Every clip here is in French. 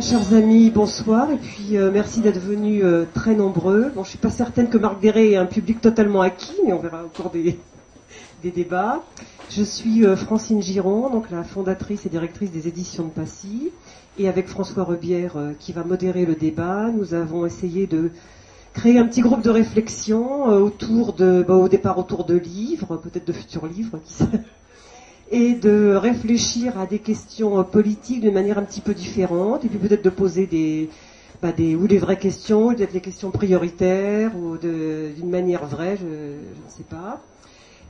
Chers amis, bonsoir et puis euh, merci d'être venus euh, très nombreux. Bon, je suis pas certaine que Marc Déré ait un public totalement acquis, mais on verra au cours des, des débats. Je suis euh, Francine Giron, donc la fondatrice et directrice des éditions de Passy, et avec François Rebière qui va modérer le débat, nous avons essayé de créer un petit groupe de réflexion autour de, bah, au départ autour de livres, peut-être de futurs livres, qui sait et de réfléchir à des questions euh, politiques d'une manière un petit peu différente, et puis peut-être de poser des, bah ou des vraies questions, peut-être des questions prioritaires, ou d'une manière vraie, je, ne sais pas.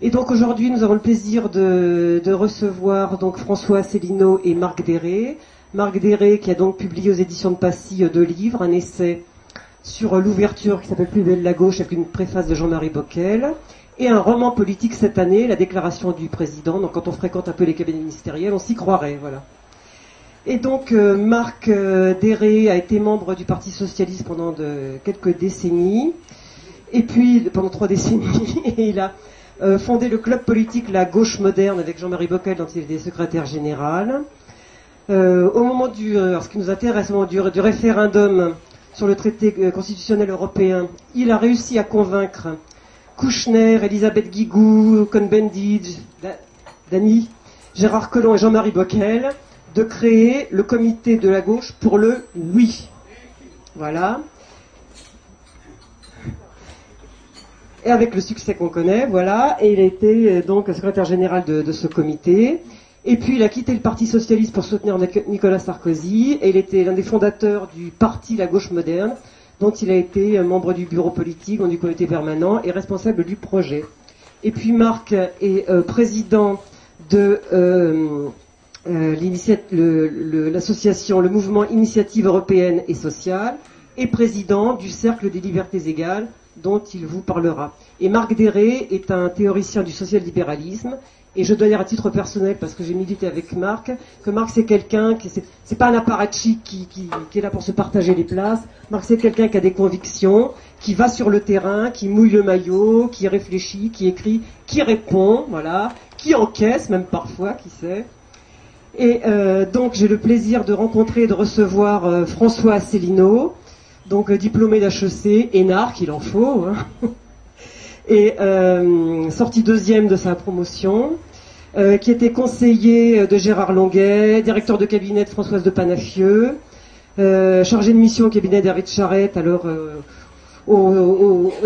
Et donc aujourd'hui, nous avons le plaisir de, de recevoir donc François Asselineau et Marc Déré. Marc Déré qui a donc publié aux éditions de Passy euh, deux livres, un essai sur l'ouverture qui s'appelle Plus belle la gauche avec une préface de Jean-Marie Bockel et un roman politique cette année, la déclaration du président. Donc quand on fréquente un peu les cabinets ministériels, on s'y croirait, voilà. Et donc euh, Marc euh, Déré a été membre du Parti socialiste pendant de, quelques décennies, et puis pendant trois décennies, et il a euh, fondé le club politique La Gauche moderne avec Jean-Marie Bockel, dont il était secrétaire général. au moment du, ce qui nous intéresse, au moment du, du référendum sur le traité constitutionnel européen, il a réussi à convaincre Kouchner, Elisabeth Guigou, Cohn-Bendit, Dany, Gérard Collomb et Jean-Marie Bockel de créer le comité de la gauche pour le oui. Voilà. Et avec le succès qu'on connaît, voilà. Et il a été euh, donc secrétaire général de, ce comité. Et puis il a quitté le Parti socialiste pour soutenir Nicolas Sarkozy. Et il était l'un des fondateurs du parti La Gauche moderne, dont il a été membre du bureau politique, du comité permanent et responsable du projet. Et puis Marc est euh, président de euh, euh, l'association, le, mouvement Initiative européenne et sociale, et président du Cercle des libertés égales, dont il vous parlera. Et Marc Déré est un théoricien du social-libéralisme et je dois dire à titre personnel, parce que j'ai milité avec Marc, que Marc c'est quelqu'un qui c'est pas un apparatchik qui, qui, qui, est là pour se partager les places. Marc c'est quelqu'un qui a des convictions, qui va sur le terrain, qui mouille le maillot, qui réfléchit, qui écrit, qui répond, voilà, qui encaisse même parfois, qui sait. Et euh, donc j'ai le plaisir de rencontrer et de recevoir euh, François Asselineau, donc euh, diplômé d'HEC, énarque, il en faut. Hein et euh, sorti deuxième de sa promotion, euh, qui était conseiller de Gérard Longuet, directeur de cabinet de Françoise de Panafieux, euh, chargé de mission au cabinet d'Hervé Charette, alors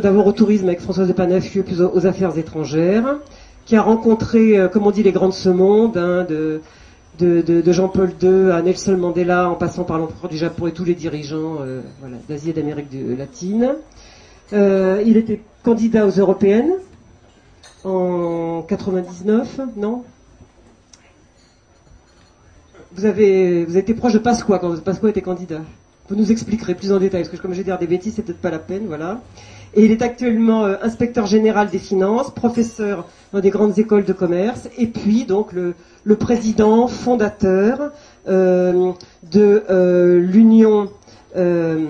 d'abord au tourisme avec Françoise de Panafieux, puis aux, affaires étrangères, qui a rencontré, comme on dit, les grands de ce monde, hein, de, de, Jean-Paul II à Nelson Mandela, en passant par l'empereur du Japon et tous les dirigeants voilà, d'Asie et d'Amérique latine. Euh, il était candidat aux européennes en 99, non? Vous avez, vous été proche de Pasqua quand Pasqua était candidat. Vous nous expliquerez plus en détail, parce que comme je vais dire des bêtises, c'est peut-être pas la peine, voilà. Et il est actuellement euh, inspecteur général des finances, professeur dans des grandes écoles de commerce, et puis donc le, le président fondateur euh, de euh, l'union euh,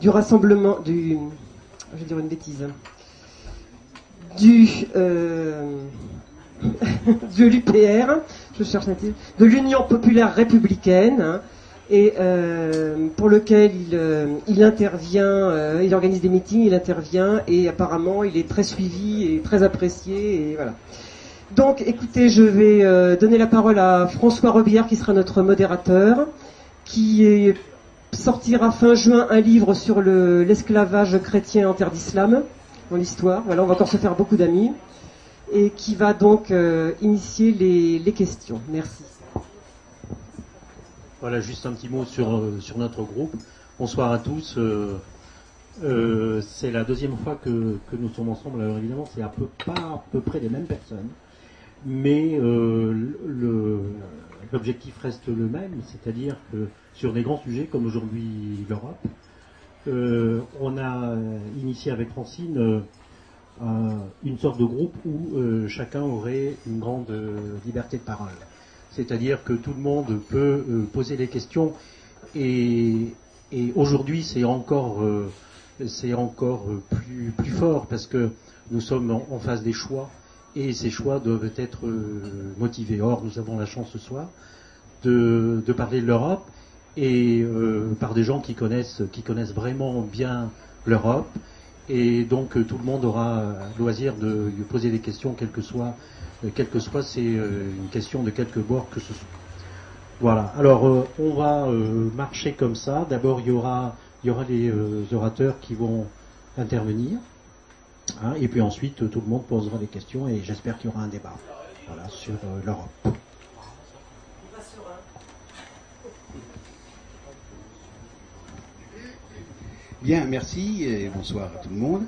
du rassemblement du je vais dire une bêtise, du, de l'UPR, je cherche un titre, de l'Union populaire républicaine, hein, et pour lequel il, il intervient, il organise des meetings, il intervient, et apparemment il est très suivi et très apprécié, et voilà. Donc, écoutez, je vais donner la parole à François Robillard, qui sera notre modérateur, qui sortira fin juin un livre sur l'esclavage chrétien en terre d'islam, dans l'histoire. Voilà, on va encore se faire beaucoup d'amis. Et qui va donc euh, initier les, questions. Merci. Voilà, juste un petit mot sur, euh, sur notre groupe. Bonsoir à tous. Euh, c'est la deuxième fois que, nous sommes ensemble. Alors évidemment, c'est à peu près les mêmes personnes. Mais l'objectif reste le même, c'est-à-dire que sur des grands sujets comme aujourd'hui l'Europe. Euh, on a initié avec Francine euh, une sorte de groupe où euh, chacun aurait une grande liberté de parole. C'est-à-dire que tout le monde peut poser des questions Et, aujourd'hui, c'est encore, c'est encore plus, plus fort parce que nous sommes en, face des choix et ces choix doivent être motivés. Or, nous avons la chance ce soir de, parler de l'Europe et euh, par des gens qui connaissent, qui connaissent vraiment bien l'Europe. Et donc euh, tout le monde aura loisir de poser des questions, quelles que soient, euh, quelle que soit c'est une question de quelque bord que ce soit. Voilà. Alors on va marcher comme ça. D'abord il y aura, il y aura les orateurs qui vont intervenir. Hein, et puis ensuite tout le monde posera des questions et j'espère qu'il y aura un débat sur l'Europe. Bien, merci et bonsoir à tout le monde.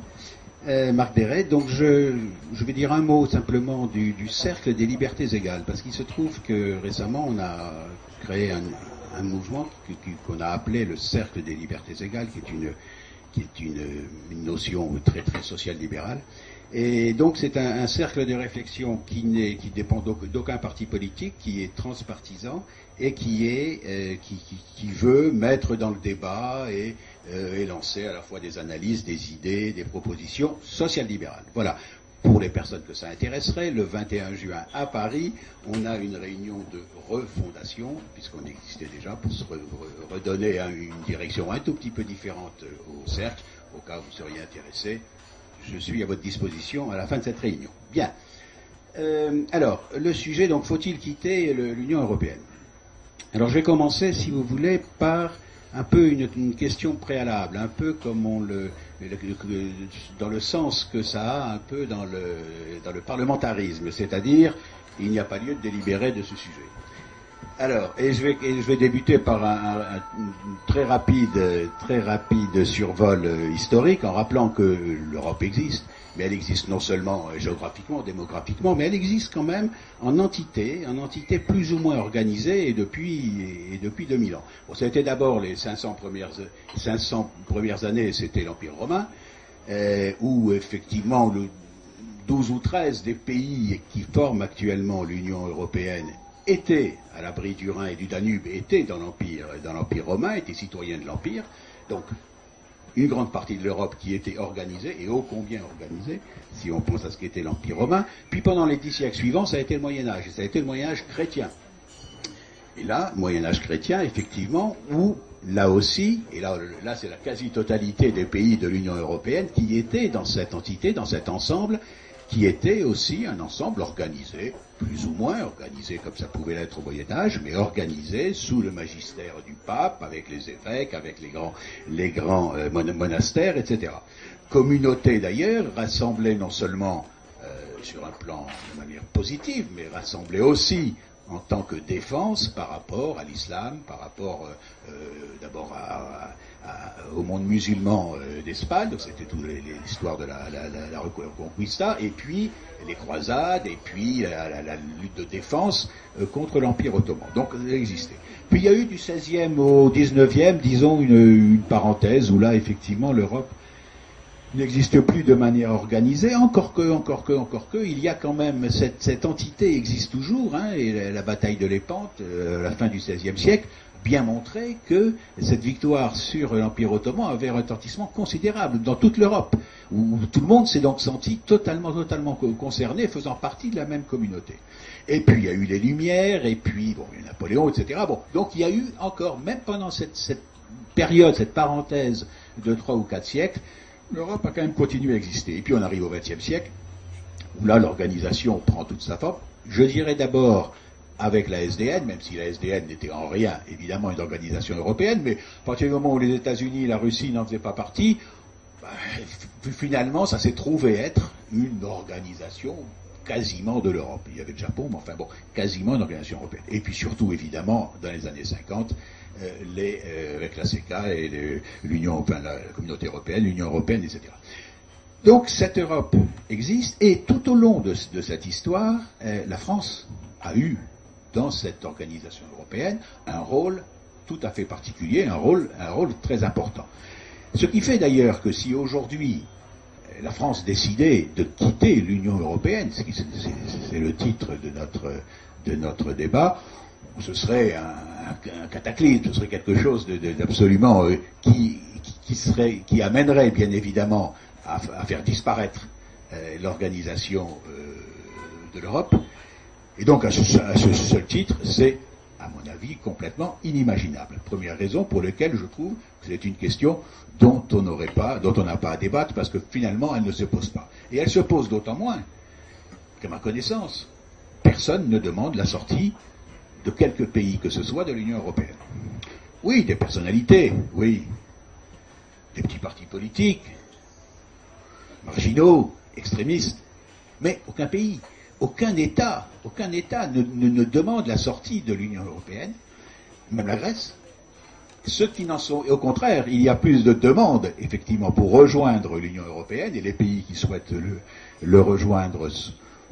Euh, Marc Deret, donc je, je, vais dire un mot simplement du, du cercle des libertés égales, parce qu'il se trouve que récemment on a créé un mouvement qu'on a appelé le cercle des libertés égales, qui est une, qui est une, notion très très sociale libérale. Et donc c'est un, cercle de réflexion qui, n'est, qui dépend d'aucun parti politique, qui est transpartisan et qui est euh, qui, qui, veut mettre dans le débat et euh, et lancer à la fois des analyses, des idées, des propositions social-libérales. Voilà. Pour les personnes que ça intéresserait, le 21 juin à Paris, on a une réunion de refondation, puisqu'on existait déjà, pour se redonner une direction un tout petit peu différente au cercle, au cas où vous seriez intéressé. Je suis à votre disposition à la fin de cette réunion. Bien. Euh, alors, le sujet, donc, faut-il quitter l'Union européenne? Alors, je vais commencer, si vous voulez, par un peu une, question préalable, un peu comme on le, dans le sens que ça a un peu dans le, parlementarisme, c'est-à-dire il n'y a pas lieu de délibérer de ce sujet. Alors, et je vais, débuter par un, très rapide, très rapide survol euh, historique en rappelant que l'Europe existe, mais elle existe non seulement euh, géographiquement, démographiquement, mais elle existe quand même en entité, en entité plus ou moins organisée et depuis, depuis 2000 ans. Bon, été d'abord les 500 premières, 500 premières années, c'était l'Empire romain, euh, où effectivement le 12 ou 13 des pays qui forment actuellement l'Union européenne étaient à l'abri du Rhin et du Danube, étaient dans l'Empire, dans l'Empire romain, étaient citoyens de l'Empire. Donc, une grande partie de l'Europe qui était organisée, et ô combien organisée, si on pense à ce qu'était l'Empire romain. Puis pendant les dix siècles suivants, ça a été le Moyen Âge, et ça a été le Moyen Âge chrétien. Et là, Moyen Âge chrétien, effectivement, où là aussi, et là, là c'est la quasi-totalité des pays de l'Union européenne qui étaient dans cette entité, dans cet ensemble, qui était aussi un ensemble organisé, plus ou moins organisé comme ça pouvait l'être au Moyen Âge, mais organisé sous le magistère du pape, avec les évêques, avec les grands, les grands euh, monastères, etc. Communauté d'ailleurs, rassemblée non seulement euh, sur un plan de manière positive, mais rassemblée aussi en tant que défense par rapport à l'islam, par rapport euh, d'abord au monde musulman d'Espagne, donc c'était toute l'histoire de la, Reconquista, et puis les croisades et puis la, lutte de défense euh, contre l'Empire ottoman. Donc ça existait. Puis il y a eu du 16e au 19e, disons, une, parenthèse où là, effectivement, l'Europe n'existe plus de manière organisée, encore que, encore que, encore que, il y a quand même, cette, entité existe toujours, hein, et la, bataille de l'Épante, euh, la fin du XVIe siècle, bien montré que cette victoire sur l'Empire ottoman avait un retentissement considérable dans toute l'Europe, où tout le monde s'est donc senti totalement, totalement concerné, faisant partie de la même communauté. Et puis il y a eu les Lumières, et puis bon, il y a Napoléon, etc. Bon, donc il y a eu encore, même pendant cette, cette période, cette parenthèse de trois ou quatre siècles, l'Europe a quand même continué à exister. Et puis on arrive au XXe siècle, où là l'organisation prend toute sa forme. Je dirais d'abord avec la SDN, même si la SDN n'était en rien évidemment une organisation européenne, mais à partir du moment où les États-Unis et la Russie n'en faisaient pas partie, bah, finalement ça s'est trouvé être une organisation quasiment de l'Europe. Il y avait le Japon, mais enfin bon, quasiment une organisation européenne. Et puis surtout, évidemment, dans les années 50, euh, euh, avec la CECA et l'Union, enfin, la, communauté européenne, l'Union européenne, etc. Donc cette Europe existe, et tout au long de, cette histoire, euh, la France a eu dans cette organisation européenne un rôle tout à fait particulier, un rôle, un rôle très important. Ce qui fait d'ailleurs que si aujourd'hui la France décidait de quitter l'Union européenne, c'est le titre de notre, de notre débat, ce serait un, cataclysme, ce serait quelque chose d'absolument euh, qui, qui amènerait bien évidemment à, faire disparaître euh, l'organisation euh, de l'Europe. Et donc à ce, seul titre, c'est à mon avis complètement inimaginable. Première raison pour laquelle je trouve que c'est une question dont on n'aurait pas, dont on n'a pas à débattre parce que finalement elle ne se pose pas. Et elle se pose d'autant moins qu'à ma connaissance, personne ne demande la sortie de quelque pays que ce soit de l'Union européenne. Oui, des personnalités, oui, des petits partis politiques, marginaux, extrémistes, mais aucun pays, aucun État, aucun État ne, demande la sortie de l'Union européenne, même la Grèce. Ceux qui n'en sont, et au contraire, il y a plus de demandes, effectivement, pour rejoindre l'Union européenne, et les pays qui souhaitent le, le rejoindre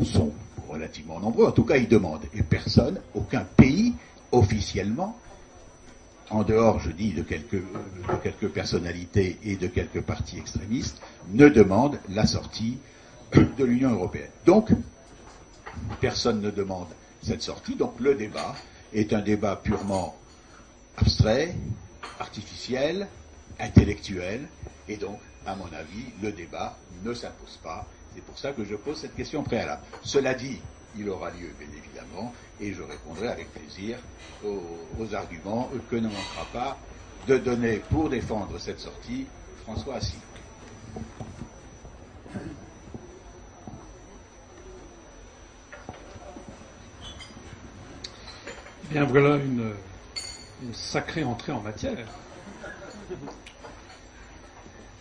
sont relativement nombreux, en tout cas ils demandent. Et personne, aucun pays, officiellement, en dehors, je dis, de quelques, de quelques personnalités et de quelques partis extrémistes, ne demande la sortie de l'Union européenne. Donc, personne ne demande cette sortie, donc le débat est un débat purement abstrait, artificiel, intellectuel, et donc, à mon avis, le débat ne s'impose pas c'est pour ça que je pose cette question préalable. Cela dit, il aura lieu, bien évidemment, et je répondrai avec plaisir aux, arguments que ne manquera pas de donner pour défendre cette sortie François Assis. Bien, voilà une sacrée entrée en matière.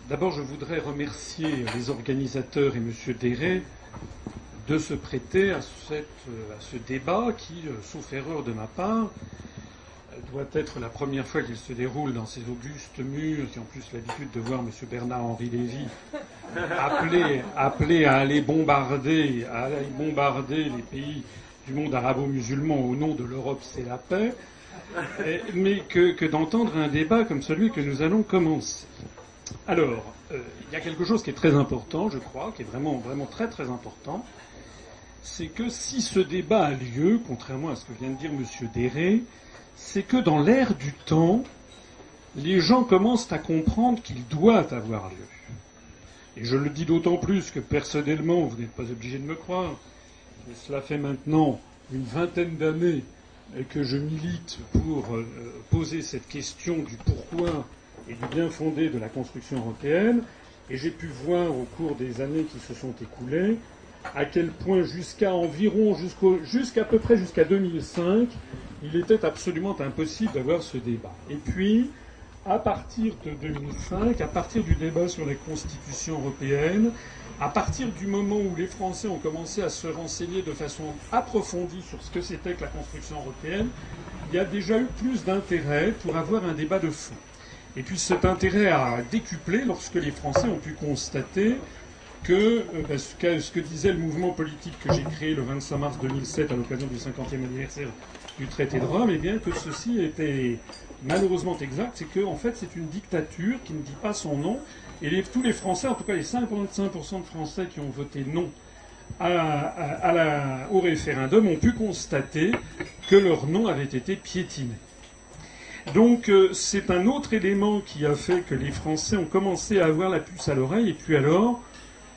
D'abord, je voudrais remercier les organisateurs et M. Deret de se prêter à, ce débat qui, euh, sauf erreur de ma part, doit être la première fois qu'il se déroule dans ces augustes murs, qui ont plus l'habitude de voir M. Bernard-Henri Lévy appelé, à aller bombarder, à aller bombarder les pays du monde arabo-musulman au nom de l'Europe, c'est la paix, mais que d'entendre un débat comme celui que nous allons commencer. Alors, euh, il y a quelque chose qui est très important, je crois, qui est vraiment, vraiment très très important, c'est que si ce débat a lieu, contrairement à ce que vient de dire M. Déré, c'est que dans l'ère du temps, les gens commencent à comprendre qu'il doit avoir lieu. Et je le dis d'autant plus que personnellement, vous n'êtes pas obligé de me croire, cela fait maintenant une vingtaine d'années que je milite pour euh, poser cette question du pourquoi et du bien fondé de la construction européenne, et j'ai pu voir au cours des années qui se sont écoulées à quel point jusqu'à environ, jusqu'à peu près jusqu'à 2005, il était absolument impossible d'avoir ce débat. Et puis, à partir de 2005, à partir du débat sur les constitutions européennes, à partir du moment où les Français ont commencé à se renseigner de façon approfondie sur ce que c'était que la construction européenne, il y a déjà eu plus d'intérêt pour avoir un débat de fond. Et puis cet intérêt a décuplé lorsque les Français ont pu constater que, euh, ce, que disait le mouvement politique que j'ai créé le 25 mars 2007 à l'occasion du 50e anniversaire du traité de Rome, eh bien que ceci était malheureusement exact, c'est qu'en en fait c'est une dictature qui ne dit pas son nom, et tous les Français, en tout cas les 55% de Français qui ont voté non au référendum, ont pu constater que leur nom avait été piétiné. Donc euh, c'est un autre élément qui a fait que les Français ont commencé à avoir la puce à l'oreille, et puis alors,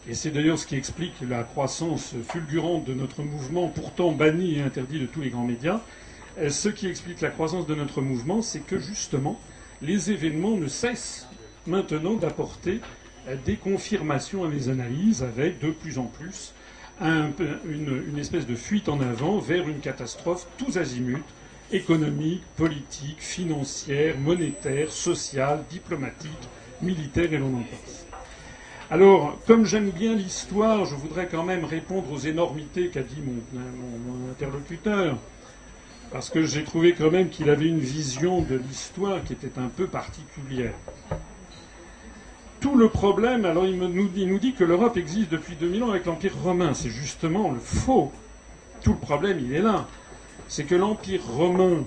et c'est d'ailleurs ce qui explique la croissance fulgurante de notre mouvement, pourtant banni et interdit de tous les grands médias, euh, ce qui explique la croissance de notre mouvement, c'est que justement, les événements ne cessent maintenant d'apporter euh, des confirmations à mes analyses, avec de plus en plus une, espèce de fuite en avant vers une catastrophe tous azimuts économique, politique, financière, monétaire, sociale, diplomatique, militaire et l'on en passe. Alors, comme j'aime bien l'histoire, je voudrais quand même répondre aux énormités qu'a dit mon, interlocuteur, parce que j'ai trouvé quand même qu'il avait une vision de l'histoire qui était un peu particulière. Tout le problème, alors il, nous, dit, que l'Europe existe depuis 2000 ans avec l'Empire romain. C'est justement le faux. Tout le problème, il est là c'est que l'Empire romain,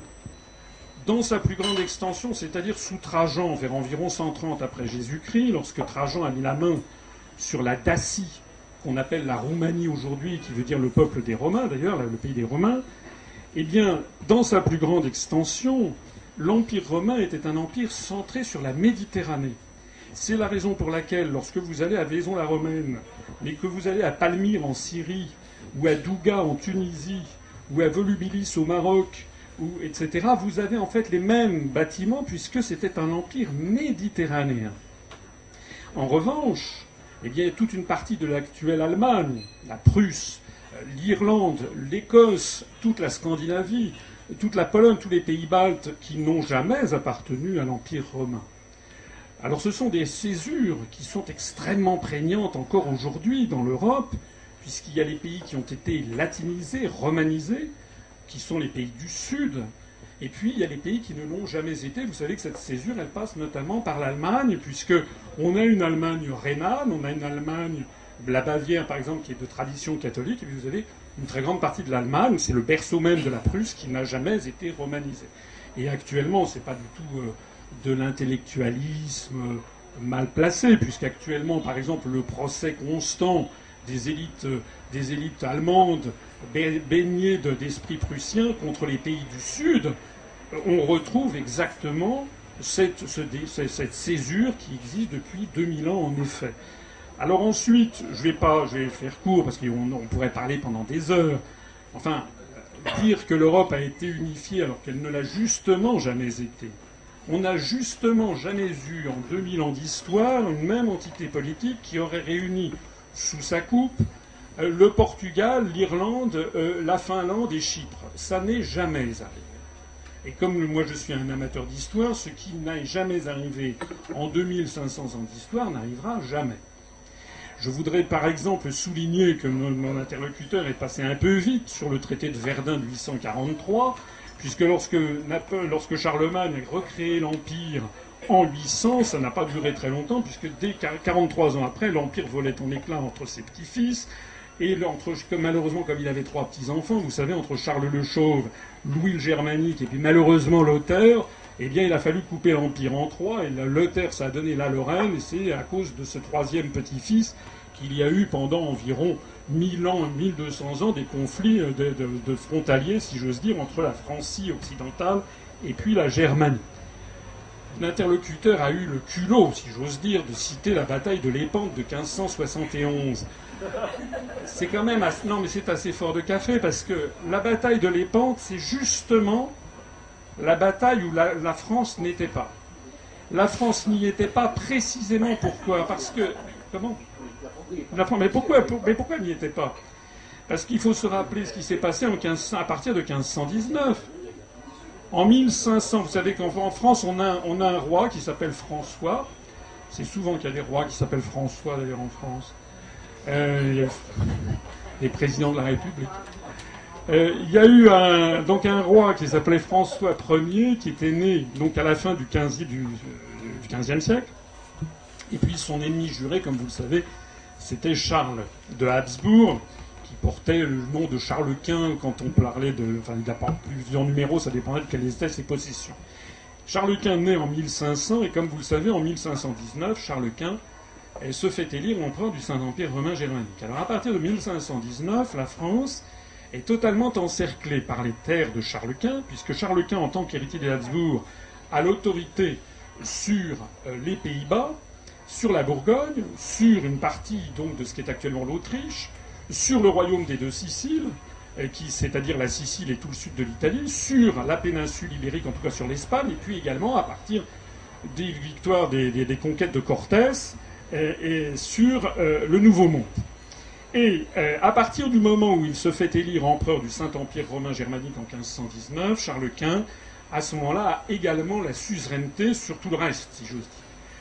dans sa plus grande extension, c'est-à-dire sous Trajan, vers environ 130 après Jésus-Christ, lorsque Trajan a mis la main sur la Dacie, qu'on appelle la Roumanie aujourd'hui, qui veut dire le peuple des Romains d'ailleurs, le pays des Romains, Eh bien, dans sa plus grande extension, l'Empire romain était un empire centré sur la Méditerranée. C'est la raison pour laquelle, lorsque vous allez à Vaison-la-Romaine, mais que vous allez à Palmyre en Syrie, ou à Douga en Tunisie, ou à Volubilis au Maroc, ou etc., vous avez en fait les mêmes bâtiments puisque c'était un empire méditerranéen. En revanche, eh bien, toute une partie de l'actuelle Allemagne, la Prusse, l'Irlande, l'Écosse, toute la Scandinavie, toute la Pologne, tous les pays baltes qui n'ont jamais appartenu à l'Empire romain. Alors ce sont des césures qui sont extrêmement prégnantes encore aujourd'hui dans l'Europe, puisqu'il y a les pays qui ont été latinisés, romanisés, qui sont les pays du Sud, et puis il y a les pays qui ne l'ont jamais été. Vous savez que cette césure, elle passe notamment par l'Allemagne, puisque on a une Allemagne rhénane, on a une Allemagne, la Bavière par exemple, qui est de tradition catholique, et puis vous avez une très grande partie de l'Allemagne, c'est le berceau même de la Prusse qui n'a jamais été romanisé. Et actuellement, c'est pas du tout euh, de l'intellectualisme mal placé, puisqu'actuellement, par exemple, le procès constant des élites, des élites allemandes baignées d'esprit prussien contre les pays du Sud, on retrouve exactement cette, cette, césure qui existe depuis 2000 ans, en effet. Alors ensuite, je vais pas, je vais faire court parce qu'on on pourrait parler pendant des heures. Enfin, dire que l'Europe a été unifiée alors qu'elle ne l'a justement jamais été. On n'a justement jamais eu en 2000 ans d'histoire une même entité politique qui aurait réuni sous sa coupe euh, le Portugal, l'Irlande, euh, la Finlande et Chypre. Ça n'est jamais arrivé. Et comme moi je suis un amateur d'histoire, ce qui n'est jamais arrivé en 2500 ans d'histoire n'arrivera jamais. Je voudrais par exemple souligner que mon, interlocuteur est passé un peu vite sur le traité de Verdun de 843, puisque lorsque, lorsque Charlemagne a recréé l'Empire en 800, ça n'a pas duré très longtemps, puisque dès 43 ans après, l'Empire volait en éclats entre ses petits-fils. Et entre, malheureusement, comme il avait trois petits-enfants, vous savez, entre Charles le Chauve, Louis le Germanique et puis malheureusement Lothaire, eh bien, il a fallu couper l'Empire en trois. Et Lothaire, ça a donné la Lorraine, et c'est à cause de ce troisième petit-fils qu'il y a eu pendant environ 1000 ans, 1200 ans, des conflits de, de frontaliers, si j'ose dire, entre la Francie occidentale et puis la Germanie l'interlocuteur a eu le culot, si j'ose dire, de citer la bataille de l'Épante de 1571. C'est quand même assez, non, mais c'est assez fort de café parce que la bataille de l'Épante, c'est justement la bataille où la, France n'était pas. La France n'y était pas précisément pourquoi? Parce que comment? Mais pourquoi Mais pourquoi elle n'y était pas? Parce qu'il faut se rappeler ce qui s'est passé en 15, à partir de 1519. En 1500, vous savez qu'en France, on a, on a un roi qui s'appelle François. C'est souvent qu'il y a des rois qui s'appellent François, d'ailleurs, en France. Euh, les présidents de la République. Euh, il y a eu un, donc un roi qui s'appelait François Ier, qui était né donc à la fin du 15 du, du 15e siècle. Et puis son ennemi juré, comme vous le savez, c'était Charles de Habsbourg, portait le nom de Charles Quint quand on parlait de. Enfin, il a plusieurs numéros, ça dépendait de quelles étaient ses possessions. Charles Quint naît en 1500 et comme vous le savez, en 1519, Charles Quint se fait élire empereur du Saint-Empire romain germanique. Alors à partir de 1519, la France est totalement encerclée par les terres de Charles Quint, puisque Charles Quint, en tant qu'héritier des Habsbourg, a l'autorité sur euh, les Pays-Bas, sur la Bourgogne, sur une partie donc de ce qui est actuellement l'Autriche, sur le royaume des deux Siciles, euh, c'est-à-dire la Sicile et tout le sud de l'Italie, sur la péninsule ibérique, en tout cas sur l'Espagne, et puis également à partir des victoires des, conquêtes de Cortés euh, et, sur euh, le Nouveau Monde. Et à partir du moment où il se fait élire empereur du Saint-Empire romain germanique en 1519, Charles Quint, à ce moment-là, a également la suzeraineté sur tout le reste, si j'ose dire.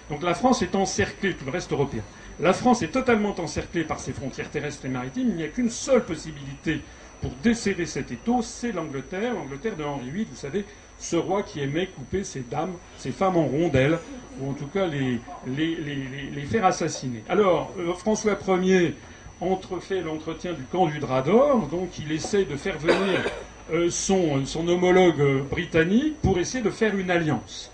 Donc la France est encerclée, tout le reste européen. La France est totalement encerclée par ses frontières terrestres et maritimes. Il n'y a qu'une seule possibilité pour desserrer cet étau, c'est l'Angleterre, l'Angleterre de Henri VIII, vous savez, ce roi qui aimait couper ses dames, ses femmes en rondelles, ou en tout cas les, les, faire assassiner. Alors, euh, François Ier entrefait l'entretien du camp du Drap d'Or, donc il essaie de faire venir euh, son, son homologue britannique pour essayer de faire une alliance.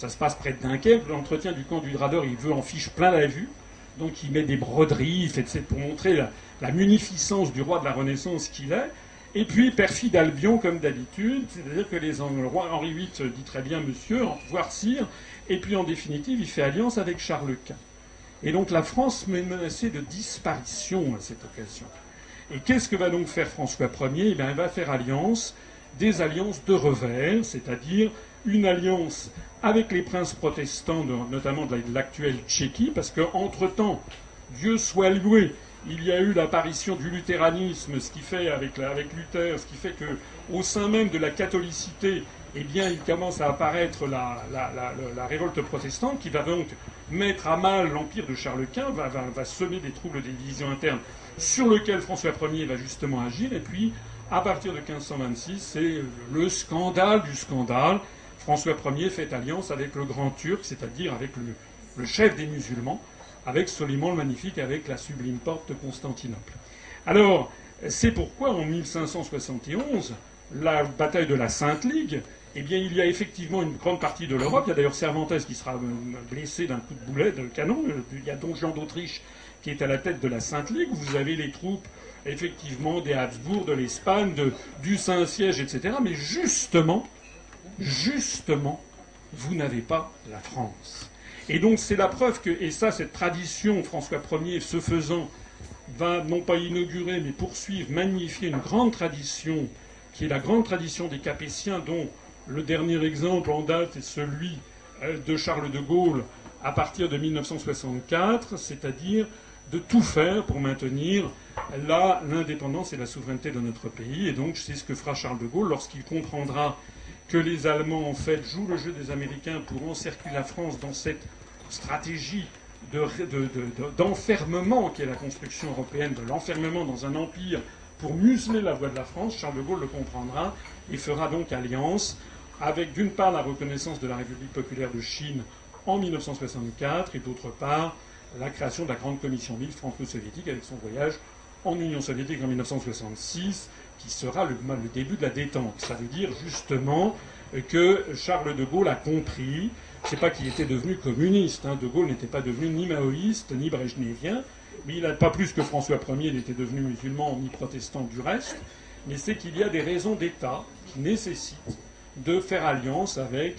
Ça se passe près de Dunkerque, l'entretien du camp du d'Or, il veut en fiche plein la vue. Donc il met des broderies, fait, pour montrer la, munificence du roi de la Renaissance qu'il est. Et puis, perfide Albion, comme d'habitude, c'est-à-dire que les, le roi Henri VIII dit très bien monsieur, voire sire, et puis en définitive, il fait alliance avec Charles Quint. Et donc la France est menacée de disparition à cette occasion. Et qu'est-ce que va donc faire François Ier? Eh Il va faire alliance, des alliances de revers, c'est-à-dire une alliance avec les princes protestants, notamment de l'actuelle Tchéquie, parce qu'entre-temps, Dieu soit loué, il y a eu l'apparition du luthéranisme, ce qui fait avec, avec Luther, ce qui fait que au sein même de la catholicité, eh bien, il commence à apparaître la, révolte protestante qui va donc mettre à mal l'empire de Charles Quint, va, va, semer des troubles des divisions internes sur lesquels François Ier va justement agir. Et puis, à partir de 1526, c'est le scandale du scandale. François Ier fait alliance avec le Grand Turc, c'est-à-dire avec le, chef des musulmans, avec Soliman le Magnifique, avec la sublime porte de Constantinople. Alors, c'est pourquoi en 1571, la bataille de la Sainte Ligue, eh bien, il y a effectivement une grande partie de l'Europe. Il y a d'ailleurs Cervantes qui sera blessé d'un coup de boulet de canon. Il y a Don Jean d'Autriche qui est à la tête de la Sainte Ligue. Vous avez les troupes, effectivement, des Habsbourg, de l'Espagne, du Saint-Siège, etc. Mais justement, justement, vous n'avez pas la France. Et donc c'est la preuve que, et ça, cette tradition, François Ier, ce faisant, va non pas inaugurer, mais poursuivre, magnifier une grande tradition, qui est la grande tradition des Capétiens, dont le dernier exemple en date est celui euh, de Charles de Gaulle à partir de 1964, c'est-à-dire de tout faire pour maintenir l'indépendance et la souveraineté de notre pays. Et donc, c'est ce que fera Charles de Gaulle lorsqu'il comprendra que les Allemands, en fait, jouent le jeu des Américains pour encercler la France dans cette stratégie d'enfermement qui est la construction européenne, de l'enfermement dans un empire pour museler la voix de la France. Charles de Gaulle le comprendra et fera donc alliance avec d'une part la reconnaissance de la République populaire de Chine en 1964 et d'autre part la création de la Grande Commission mixte franco-soviétique avec son voyage en Union soviétique en 1966, qui sera le, début de la détente. Ça veut dire justement que Charles de Gaulle a compris, c'est pas qu'il était devenu communiste, hein. de Gaulle n'était pas devenu ni maoïste ni brejnevien, mais il n'a pas plus que François Ier n'était devenu musulman ni protestant du reste, mais c'est qu'il y a des raisons d'État qui nécessitent de faire alliance avec,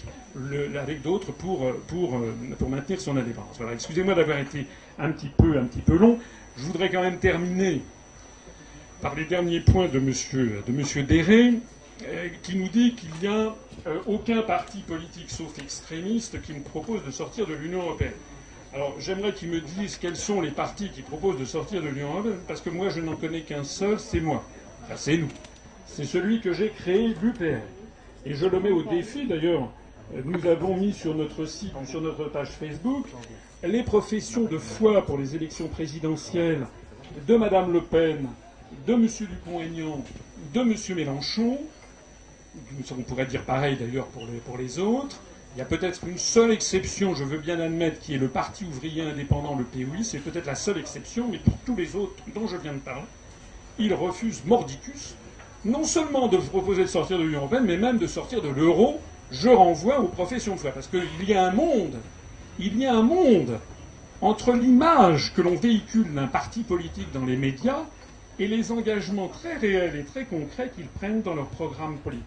avec d'autres pour, pour, pour, maintenir son indépendance. Voilà, excusez-moi d'avoir été un petit, peu, un petit peu long. Je voudrais quand même terminer par les derniers points de M. De monsieur Déré, euh, qui nous dit qu'il n'y a euh, aucun parti politique sauf extrémiste qui me propose de sortir de l'Union européenne. Alors j'aimerais qu'il me dise quels sont les partis qui proposent de sortir de l'Union européenne, parce que moi je n'en connais qu'un seul, c'est moi. Enfin, c'est nous. C'est celui que j'ai créé, l'UPR. Et je le mets au défi, d'ailleurs, nous avons mis sur notre site sur notre page Facebook les professions de foi pour les élections présidentielles de Mme Le Pen, de M. Dupont-Aignan, de M. Mélenchon. On pourrait dire pareil d'ailleurs pour les, autres. Il y a peut-être une seule exception, je veux bien admettre, qui est le Parti ouvrier indépendant, le POI. C'est peut-être la seule exception, mais pour tous les autres dont je viens de parler, ils refusent mordicus non seulement de proposer de sortir de l'Union européenne, mais même de sortir de l'euro, je renvoie aux professions de foi. Parce qu'il y a un monde, il y a un monde entre l'image que l'on véhicule d'un parti politique dans les médias et les engagements très réels et très concrets qu'ils prennent dans leur programme politique.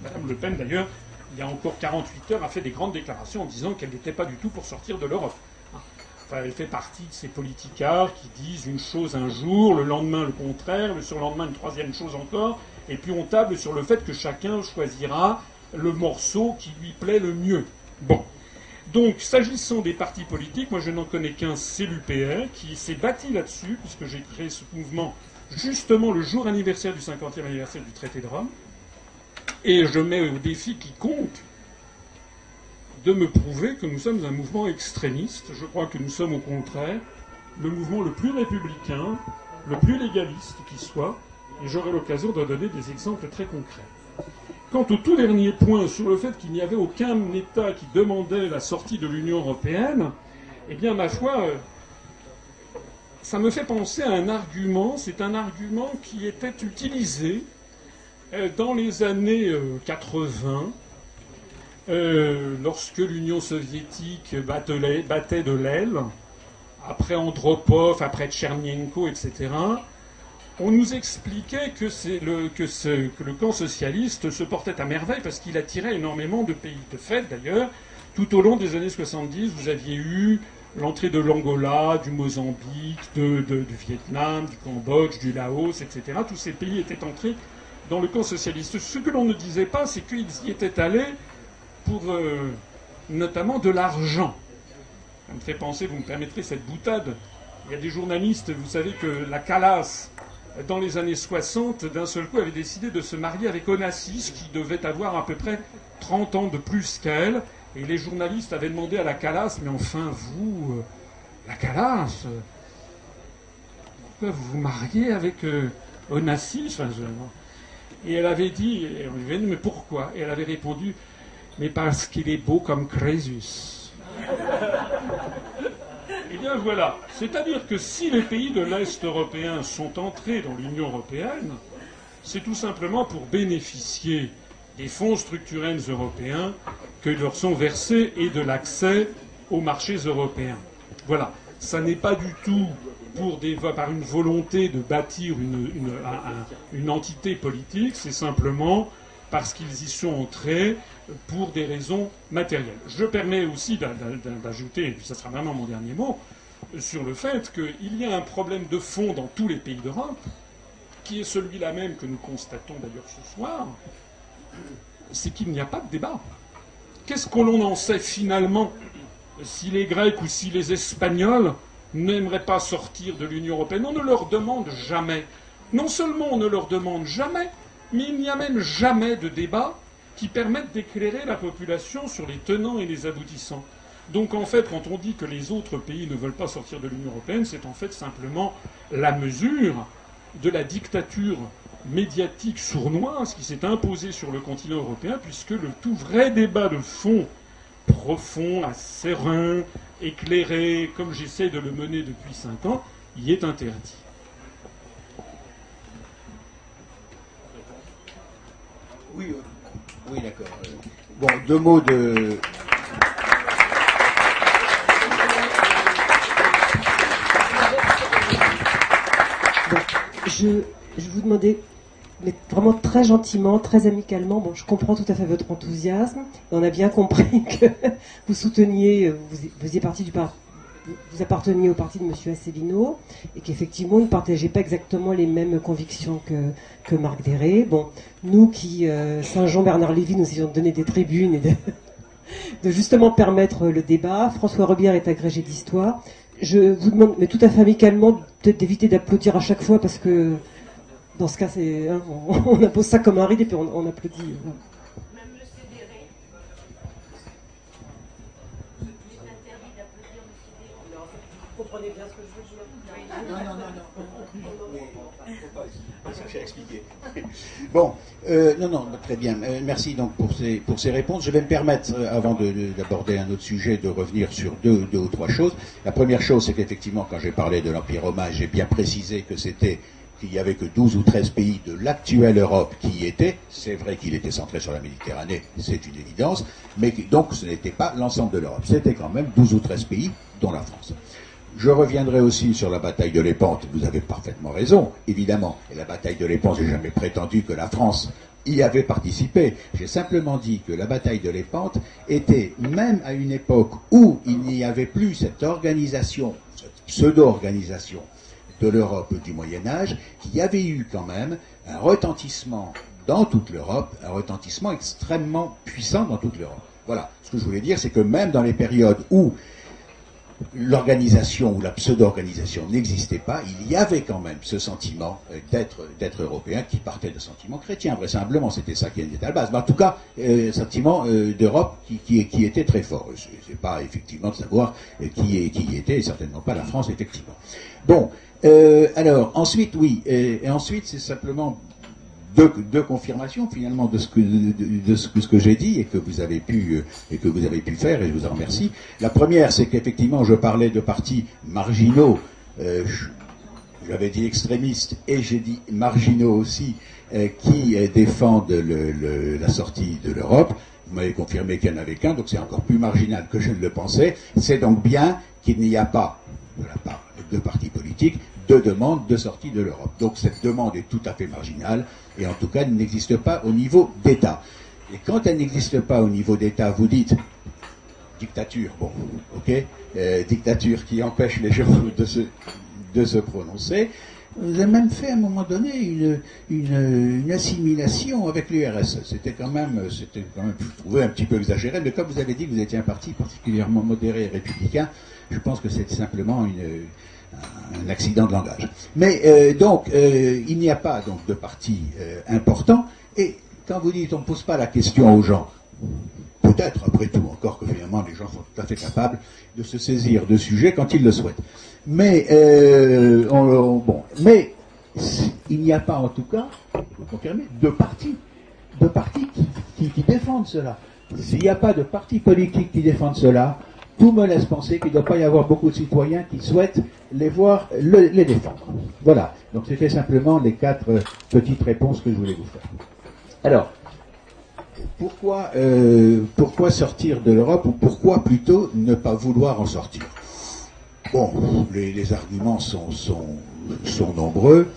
Madame Le Pen, d'ailleurs, il y a encore 48 heures, a fait des grandes déclarations en disant qu'elle n'était pas du tout pour sortir de l'Europe elle fait partie de ces politicards qui disent une chose un jour, le lendemain le contraire, le surlendemain une troisième chose encore, et puis on table sur le fait que chacun choisira le morceau qui lui plaît le mieux. Bon. Donc, s'agissant des partis politiques, moi je n'en connais qu'un, c'est l'UPR, qui s'est bâti là-dessus, puisque j'ai créé ce mouvement justement le jour anniversaire du 50e anniversaire du traité de Rome. Et je mets au défi quiconque de me prouver que nous sommes un mouvement extrémiste. Je crois que nous sommes au contraire le mouvement le plus républicain, le plus légaliste qui soit, et j'aurai l'occasion de donner des exemples très concrets. Quant au tout dernier point sur le fait qu'il n'y avait aucun État qui demandait la sortie de l'Union européenne, eh bien, ma foi, euh, ça me fait penser à un argument, c'est un argument qui était utilisé euh, dans les années 80 euh, lorsque l'Union soviétique battait de l'aile, après Andropov, après Tchernienko, etc., on nous expliquait que, le, camp socialiste se portait à merveille parce qu'il attirait énormément de pays. De fait, d'ailleurs, tout au long des années 70, vous aviez eu l'entrée de l'Angola, du Mozambique, du Vietnam, du Cambodge, du Laos, etc. Tous ces pays étaient entrés dans le camp socialiste. Ce que l'on ne disait pas, c'est qu'ils y étaient allés pour euh, notamment de l'argent. Ça me fait penser, vous me permettrez cette boutade. Il y a des journalistes, vous savez que la Calas, dans les années 60, d'un seul coup avait décidé de se marier avec Onassis, qui devait avoir à peu près 30 ans de plus qu'elle. Et les journalistes avaient demandé à la Calas, mais enfin, vous, euh, la Calas, euh, pourquoi vous vous mariez avec euh, Onassis? Et elle avait dit, on lui avait dit, mais pourquoi? Et elle avait répondu, mais parce qu'il est beau comme Crésus. Eh bien voilà, c'est-à-dire que si les pays de l'Est européen sont entrés dans l'Union européenne, c'est tout simplement pour bénéficier des fonds structurels européens que leur sont versés et de l'accès aux marchés européens. Voilà, ça n'est pas du tout par une volonté de bâtir une entité politique, c'est simplement parce qu'ils y sont entrés pour des raisons matérielles. Je permets aussi d'ajouter, et ça sera vraiment mon dernier mot, sur le fait qu'il y a un problème de fond dans tous les pays d'Europe, qui est celui-là même que nous constatons d'ailleurs ce soir, c'est qu'il n'y a pas de débat. Qu'est-ce que l'on en sait finalement si les Grecs ou si les Espagnols n'aimeraient pas sortir de l'Union européenne? On ne leur demande jamais. Non seulement on ne leur demande jamais, mais il n'y a même jamais de débat qui permette d'éclairer la population sur les tenants et les aboutissants. Donc en fait, quand on dit que les autres pays ne veulent pas sortir de l'Union européenne, c'est en fait simplement la mesure de la dictature médiatique sournoise qui s'est imposée sur le continent européen, puisque le tout vrai débat de fond, profond, serein, éclairé, comme j'essaie de le mener depuis cinq ans, y est interdit. Oui, euh, oui d'accord. Bon, deux mots de. je, je vous demandais, mais vraiment très gentiment, très amicalement, bon, je comprends tout à fait votre enthousiasme, on a bien compris que vous souteniez, vous faisiez partie du parti vous apparteniez au parti de M. Asselineau et qu'effectivement, il ne partageait pas exactement les mêmes convictions que, que Marc Déré. Bon, nous qui, euh, Saint-Jean-Bernard Lévy, nous ayons donné des tribunes et de, de, justement permettre le débat. François Robière est agrégé d'histoire. Je vous demande, mais tout à fait amicalement, d'éviter d'applaudir à chaque fois parce que dans ce cas, c'est, hein, on, impose ça comme un ride et puis on, applaudit. Bon, euh, non, non, très bien. Euh, merci donc pour ces, pour ces réponses. Je vais me permettre, euh, avant d'aborder un autre sujet, de revenir sur deux, ou trois choses. La première chose, c'est qu'effectivement, quand j'ai parlé de l'Empire romain, j'ai bien précisé que c'était qu'il n'y avait que 12 ou 13 pays de l'actuelle Europe qui y étaient. C'est vrai qu'il était centré sur la Méditerranée, c'est une évidence, mais donc ce n'était pas l'ensemble de l'Europe. C'était quand même 12 ou 13 pays, dont la France. Je reviendrai aussi sur la bataille de l'Épante. Vous avez parfaitement raison, évidemment. Et la bataille de l'Épante, j'ai jamais prétendu que la France y avait participé. J'ai simplement dit que la bataille de l'Épante était, même à une époque où il n'y avait plus cette organisation, cette pseudo-organisation de l'Europe du Moyen Âge, qu'il y avait eu quand même un retentissement dans toute l'Europe, un retentissement extrêmement puissant dans toute l'Europe. Voilà. Ce que je voulais dire, c'est que même dans les périodes où l'organisation ou la pseudo-organisation n'existait pas, il y avait quand même ce sentiment euh, d'être, européen qui partait de sentiments chrétiens. Vraisemblablement, c'était ça qui était à la base. Mais en tout cas, euh, sentiment euh, d'Europe qui, était très fort. C'est pas effectivement de savoir qui, qui était, et certainement pas la France, effectivement. Bon, alors ensuite, oui, et ensuite c'est simplement deux, confirmations finalement de ce que, de, ce, que j'ai dit et que vous avez pu euh, et que vous avez pu faire et je vous en remercie. La première, c'est qu'effectivement, je parlais de partis marginaux. Euh, j'avais dit extrémistes et j'ai dit marginaux aussi euh, qui défendent la sortie de l'Europe. Vous m'avez confirmé qu'il n'y en avait qu'un, donc c'est encore plus marginal que je ne le pensais. C'est donc bien qu'il n'y a pas, de la part de partis de demande de sortie de l'Europe. Donc cette demande est tout à fait marginale et en tout cas n'existe pas au niveau d'État. Et quand elle n'existe pas au niveau d'État, vous dites dictature, bon, ok, euh, dictature qui empêche les gens de se, de se prononcer. Vous avez même fait à un moment donné une, une, assimilation avec l'URSS. C'était quand même, c'était quand même, je trouvais un petit peu exagéré, mais comme vous avez dit que vous étiez un parti particulièrement modéré et républicain, je pense que c'est simplement une, un accident de langage. Mais euh, donc, euh, il n'y a pas donc de parti euh, important. Et quand vous dites on ne pose pas la question aux gens, peut-être après tout encore que finalement les gens sont tout à fait capables de se saisir de sujets quand ils le souhaitent. Mais il n'y a pas en tout cas, de partis, de qui, défendent cela. S'il n'y a pas de partis politiques qui défendent cela, tout me laisse penser qu'il ne doit pas y avoir beaucoup de citoyens qui souhaitent les voir les défendre. Voilà. Donc c'était simplement les quatre euh, petites réponses que je voulais vous faire. Alors, pourquoi, euh, pourquoi sortir de l'Europe ou pourquoi plutôt ne pas vouloir en sortir? Bon, les, arguments sont, nombreux.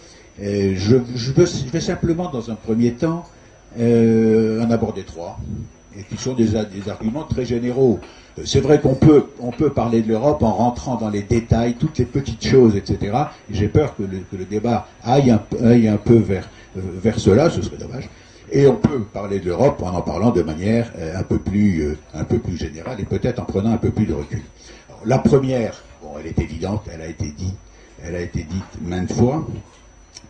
Euh, je, vais simplement, dans un premier temps, en aborder trois, et qui sont des arguments très généraux. C'est vrai qu'on peut, on peut parler de l'Europe en rentrant dans les détails, toutes les petites choses, etc. J'ai peur que le, débat aille un, aille un peu vers, euh, vers cela, ce serait dommage. Et on peut parler de l'Europe en en parlant de manière euh, un peu plus, euh, un peu plus générale et peut-être en prenant un peu plus de recul. la première, bon, elle est évidente, elle a été dite, elle a été dite maintes fois,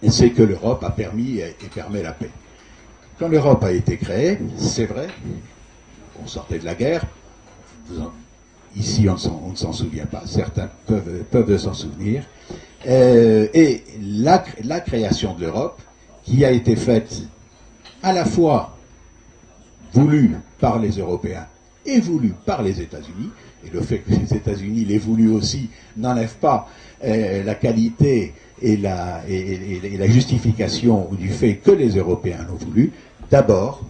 c'est que l'Europe a permis et permet la paix. Quand l'Europe a été créée, c'est vrai, on sortait de la guerre, ici, on, ne s'en souvient pas. Certains peuvent, s'en souvenir. Euh, et la, création de l'Europe, qui a été faite à la fois voulue par les Européens et voulue par les États-Unis, et le fait que les États-Unis l'aient voulu aussi n'enlève pas euh, la qualité et la justification du fait que les Européens l'ont voulu, d'abord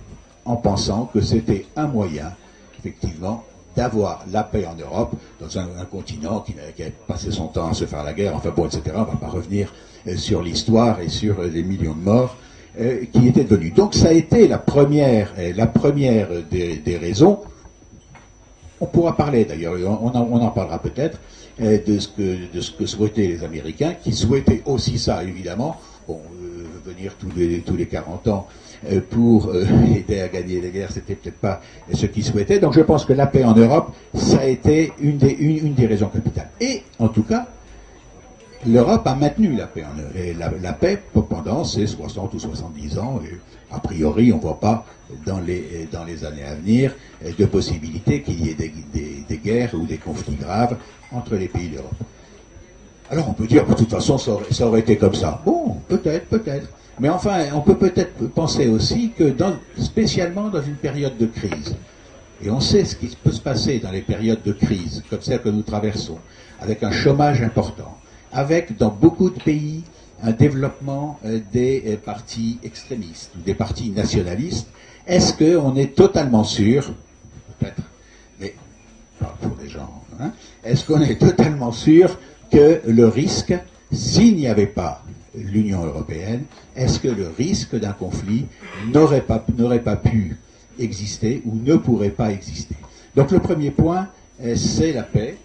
en pensant que c'était un moyen, effectivement, d'avoir la paix en Europe, dans un, continent qui, a passé son temps à se faire la guerre, enfin bon, etc. On ne va pas revenir euh, sur l'histoire et sur euh, les millions de morts euh, qui étaient devenus. Donc ça a été la première, la première des, raisons. On pourra parler d'ailleurs, on, en parlera peut-être, de, ce que, de ce que souhaitaient les Américains, qui souhaitaient aussi ça, évidemment. Bon, venir tous les, tous les 40 ans pour euh, aider à gagner les guerres, c'était peut-être pas ce qu'ils souhaitaient. Donc je pense que la paix en Europe, ça a été une des, une, des raisons capitales. Et en tout cas, l'Europe a maintenu la paix en. Et la, paix pendant ces 60 ou 70 ans. A priori, on ne voit pas dans les, dans les années à venir de possibilité qu'il y ait des, des, guerres ou des conflits graves entre les pays d'Europe. Alors on peut dire, de toute façon, ça aurait été comme ça. Bon, peut-être, peut-être. Mais enfin, on peut peut-être penser aussi que, dans, spécialement dans une période de crise, et on sait ce qui peut se passer dans les périodes de crise, comme celle que nous traversons, avec un chômage important, avec dans beaucoup de pays un développement euh, des euh, partis extrémistes ou des partis nationalistes, est-ce qu'on est totalement sûr, peut-être, mais pour les gens, hein, est-ce qu'on est totalement sûr que le risque, s'il n'y avait pas l'Union européenne, est-ce que le risque d'un conflit n'aurait pas, pas pu exister ou ne pourrait pas exister? Donc le premier point, euh, c'est la paix.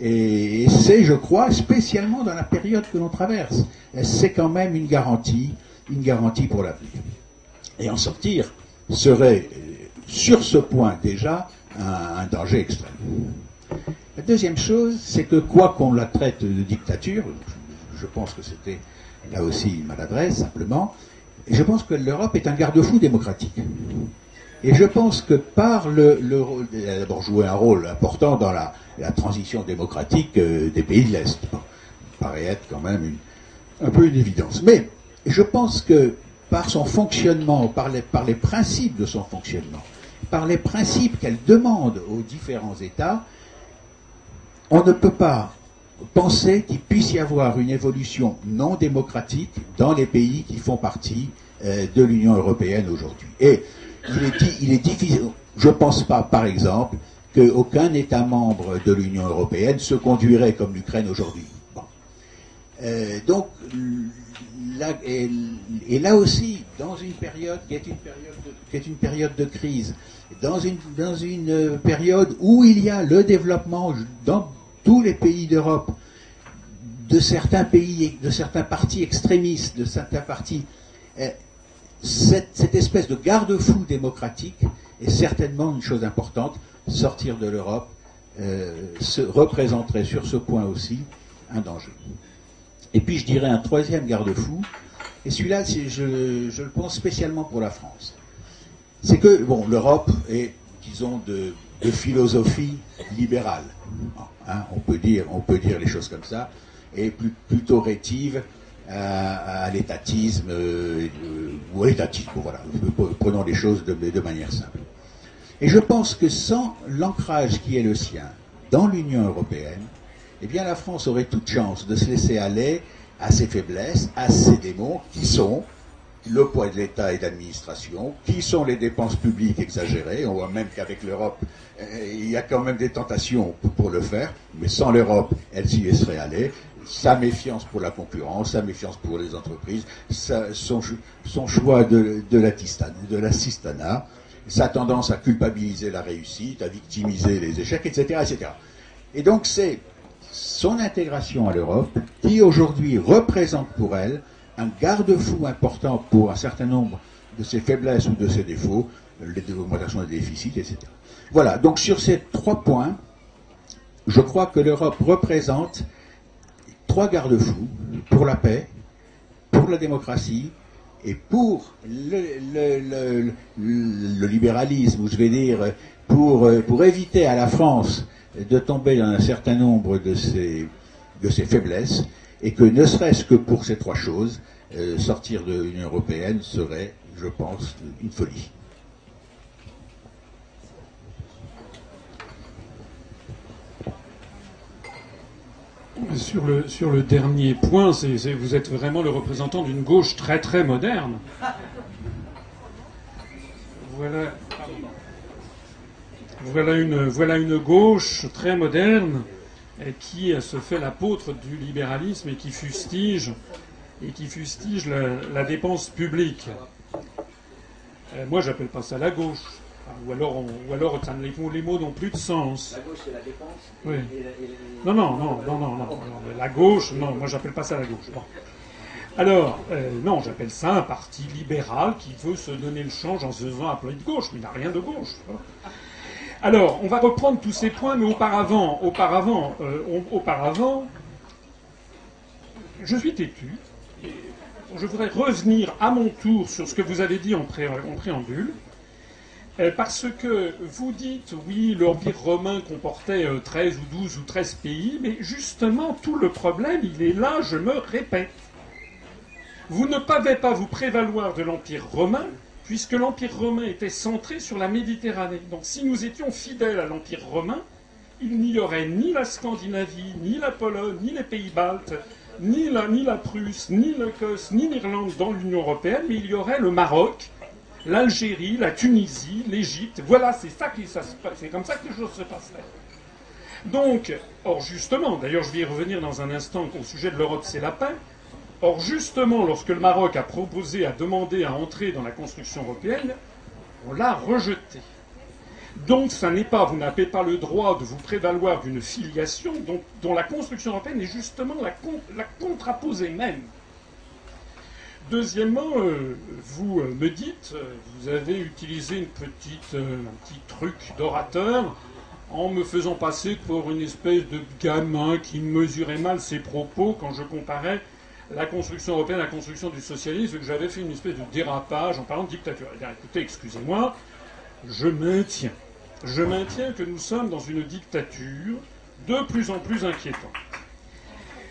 Et c'est, je crois, spécialement dans la période que l'on traverse, euh, c'est quand même une garantie, une garantie pour l'avenir. Et en sortir serait, euh, sur ce point déjà, un, danger extrême. La deuxième chose, c'est que quoi qu'on la traite de dictature, je pense que c'était là aussi une maladresse simplement. Je pense que l'Europe est un garde-fou démocratique. Et je pense que par le, le rôle, elle a d'abord joué un rôle important dans la, transition démocratique euh, des pays de l'Est. Bon, paraît être quand même un peu une évidence. Mais je pense que par son fonctionnement, par les principes de son fonctionnement, par les principes qu'elle demande aux différents États, on ne peut pas penser qu'il puisse y avoir une évolution non démocratique dans les pays qui font partie euh, de l'Union européenne aujourd'hui. Et il est, il est difficile, je ne pense pas, par exemple, qu'aucun État membre de l'Union européenne se conduirait comme l'Ukraine aujourd'hui. Euh, donc, et, là aussi, dans une période qui est une période de, crise, dans une, dans une période où il y a le développement dans tous les pays d'Europe, de certains pays, de certains partis extrémistes, de certains partis, euh, cette, espèce de garde-fou démocratique est certainement une chose importante. Sortir de l'Europe euh, se représenterait sur ce point aussi un danger. Et puis je dirais un troisième garde-fou, et celui-là, je, je, le pense spécialement pour la France. C'est que, bon, l'Europe est, disons, de philosophie libérale. Hein, on, peut dire, les choses comme ça, et plutôt rétive à, à l'étatisme, euh, ou à l'étatisme, voilà, prenons les choses de, de manière simple. Et je pense que sans l'ancrage qui est le sien dans l'Union européenne, eh bien la France aurait toute chance de se laisser aller à ses faiblesses, à ses démons, qui sont le poids de l'État et d'administration, qui sont les dépenses publiques exagérées. On voit même qu'avec l'Europe, euh, il y a quand même des tentations pour le faire, mais sans l'Europe, elle s'y laisserait aller. Sa méfiance pour la concurrence, sa méfiance pour les entreprises, son, choix de, de l'assistanat, sa tendance à culpabiliser la réussite, à victimiser les échecs, etc. etc. Et donc c'est son intégration à l'Europe qui aujourd'hui représente pour elle un garde-fou important pour un certain nombre de ses faiblesses ou de ses défauts, l'augmentation des déficits, etc. Voilà, donc sur ces trois points, je crois que l'Europe représente trois garde-fous pour la paix, pour la démocratie et pour le, libéralisme, ou je vais dire, pour, pour éviter à la France de tomber dans un certain nombre de de ses faiblesses, et que ne serait-ce que pour ces trois choses, euh, sortir de l'Union européenne serait, je pense, une folie. Sur le, sur le dernier point, vous êtes vraiment le représentant d'une gauche très très moderne. Voilà, voilà, une, voilà une gauche très moderne qui se fait l'apôtre du libéralisme et qui fustige, et qui fustige la, dépense publique. Euh, moi, j'appelle pas ça la gauche. Ou alors, ou alors les, mots n'ont plus de sens. La gauche, c'est la dépense oui. non, non, non, non, non, non, La gauche, non, moi, j'appelle pas ça la gauche. Alors, euh, non, j'appelle ça un parti libéral qui veut se donner le change en se faisant appeler de gauche, mais il n'a rien de gauche. Alors, on va reprendre tous ces points, mais auparavant, auparavant, euh, auparavant, je suis têtu. je voudrais revenir à mon tour sur ce que vous avez dit en, préambule. Euh, parce que vous dites, oui, l'Empire romain comportait 13 euh, ou 12 ou 13 pays, mais justement, tout le problème, il est là, je me répète. Vous ne pouvez pas vous prévaloir de l'Empire romain puisque l'Empire romain était centré sur la Méditerranée. Donc si nous étions fidèles à l'Empire romain, il n'y aurait ni la Scandinavie, ni la Pologne, ni les pays baltes, ni la, Prusse, ni l'Écosse, ni l'Irlande dans l'Union européenne, mais il y aurait le Maroc, l'Algérie, la Tunisie, l'Égypte. Voilà, c'est ça qui c'est comme ça que les choses se passeraient. Donc, or justement, d'ailleurs je vais y revenir dans un instant au sujet de l'Europe, c'est la paix. Or, justement, lorsque le Maroc a proposé, a demandé à entrer dans la construction européenne, on l'a rejeté. Donc, ça n'est pas, vous n'avez pas le droit de vous prévaloir d'une filiation dont, la construction européenne est justement la, la contraposée même. Deuxièmement, euh, vous euh, me dites, euh, vous avez utilisé une petite, un petit truc d'orateur en me faisant passer pour une espèce de gamin qui mesurait mal ses propos quand je comparais la construction européenne, la construction du socialisme, que j'avais fait une espèce de dérapage en parlant de dictature. Eh écoutez, excusez-moi, je maintiens. Je maintiens que nous sommes dans une dictature de plus en plus inquiétante.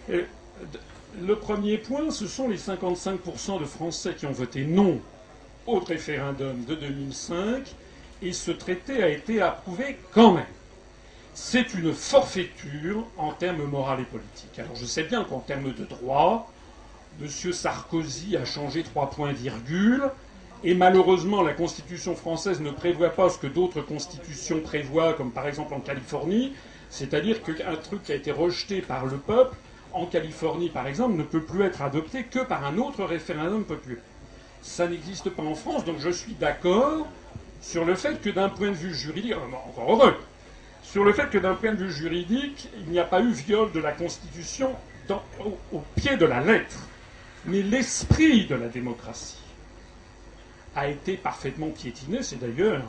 le premier point, ce sont les 55% de Français qui ont voté non au référendum de 2005, et ce traité a été approuvé quand même. C'est une forfaiture en termes moraux et politiques. Alors je sais bien qu'en termes de droit, M. Sarkozy a changé trois points virgule, et malheureusement la Constitution française ne prévoit pas ce que d'autres constitutions prévoient, comme par exemple en Californie, c'est-à-dire qu'un truc qui a été rejeté par le peuple, en Californie, par exemple, ne peut plus être adopté que par un autre référendum populaire. Ça n'existe pas en France, donc je suis d'accord sur le fait que d'un point de vue juridique, euh, encore heureux, sur le fait que d'un point de vue juridique, il n'y a pas eu viol de la Constitution au, pied de la lettre. Mais l'esprit de la démocratie a été parfaitement piétiné. C'est d'ailleurs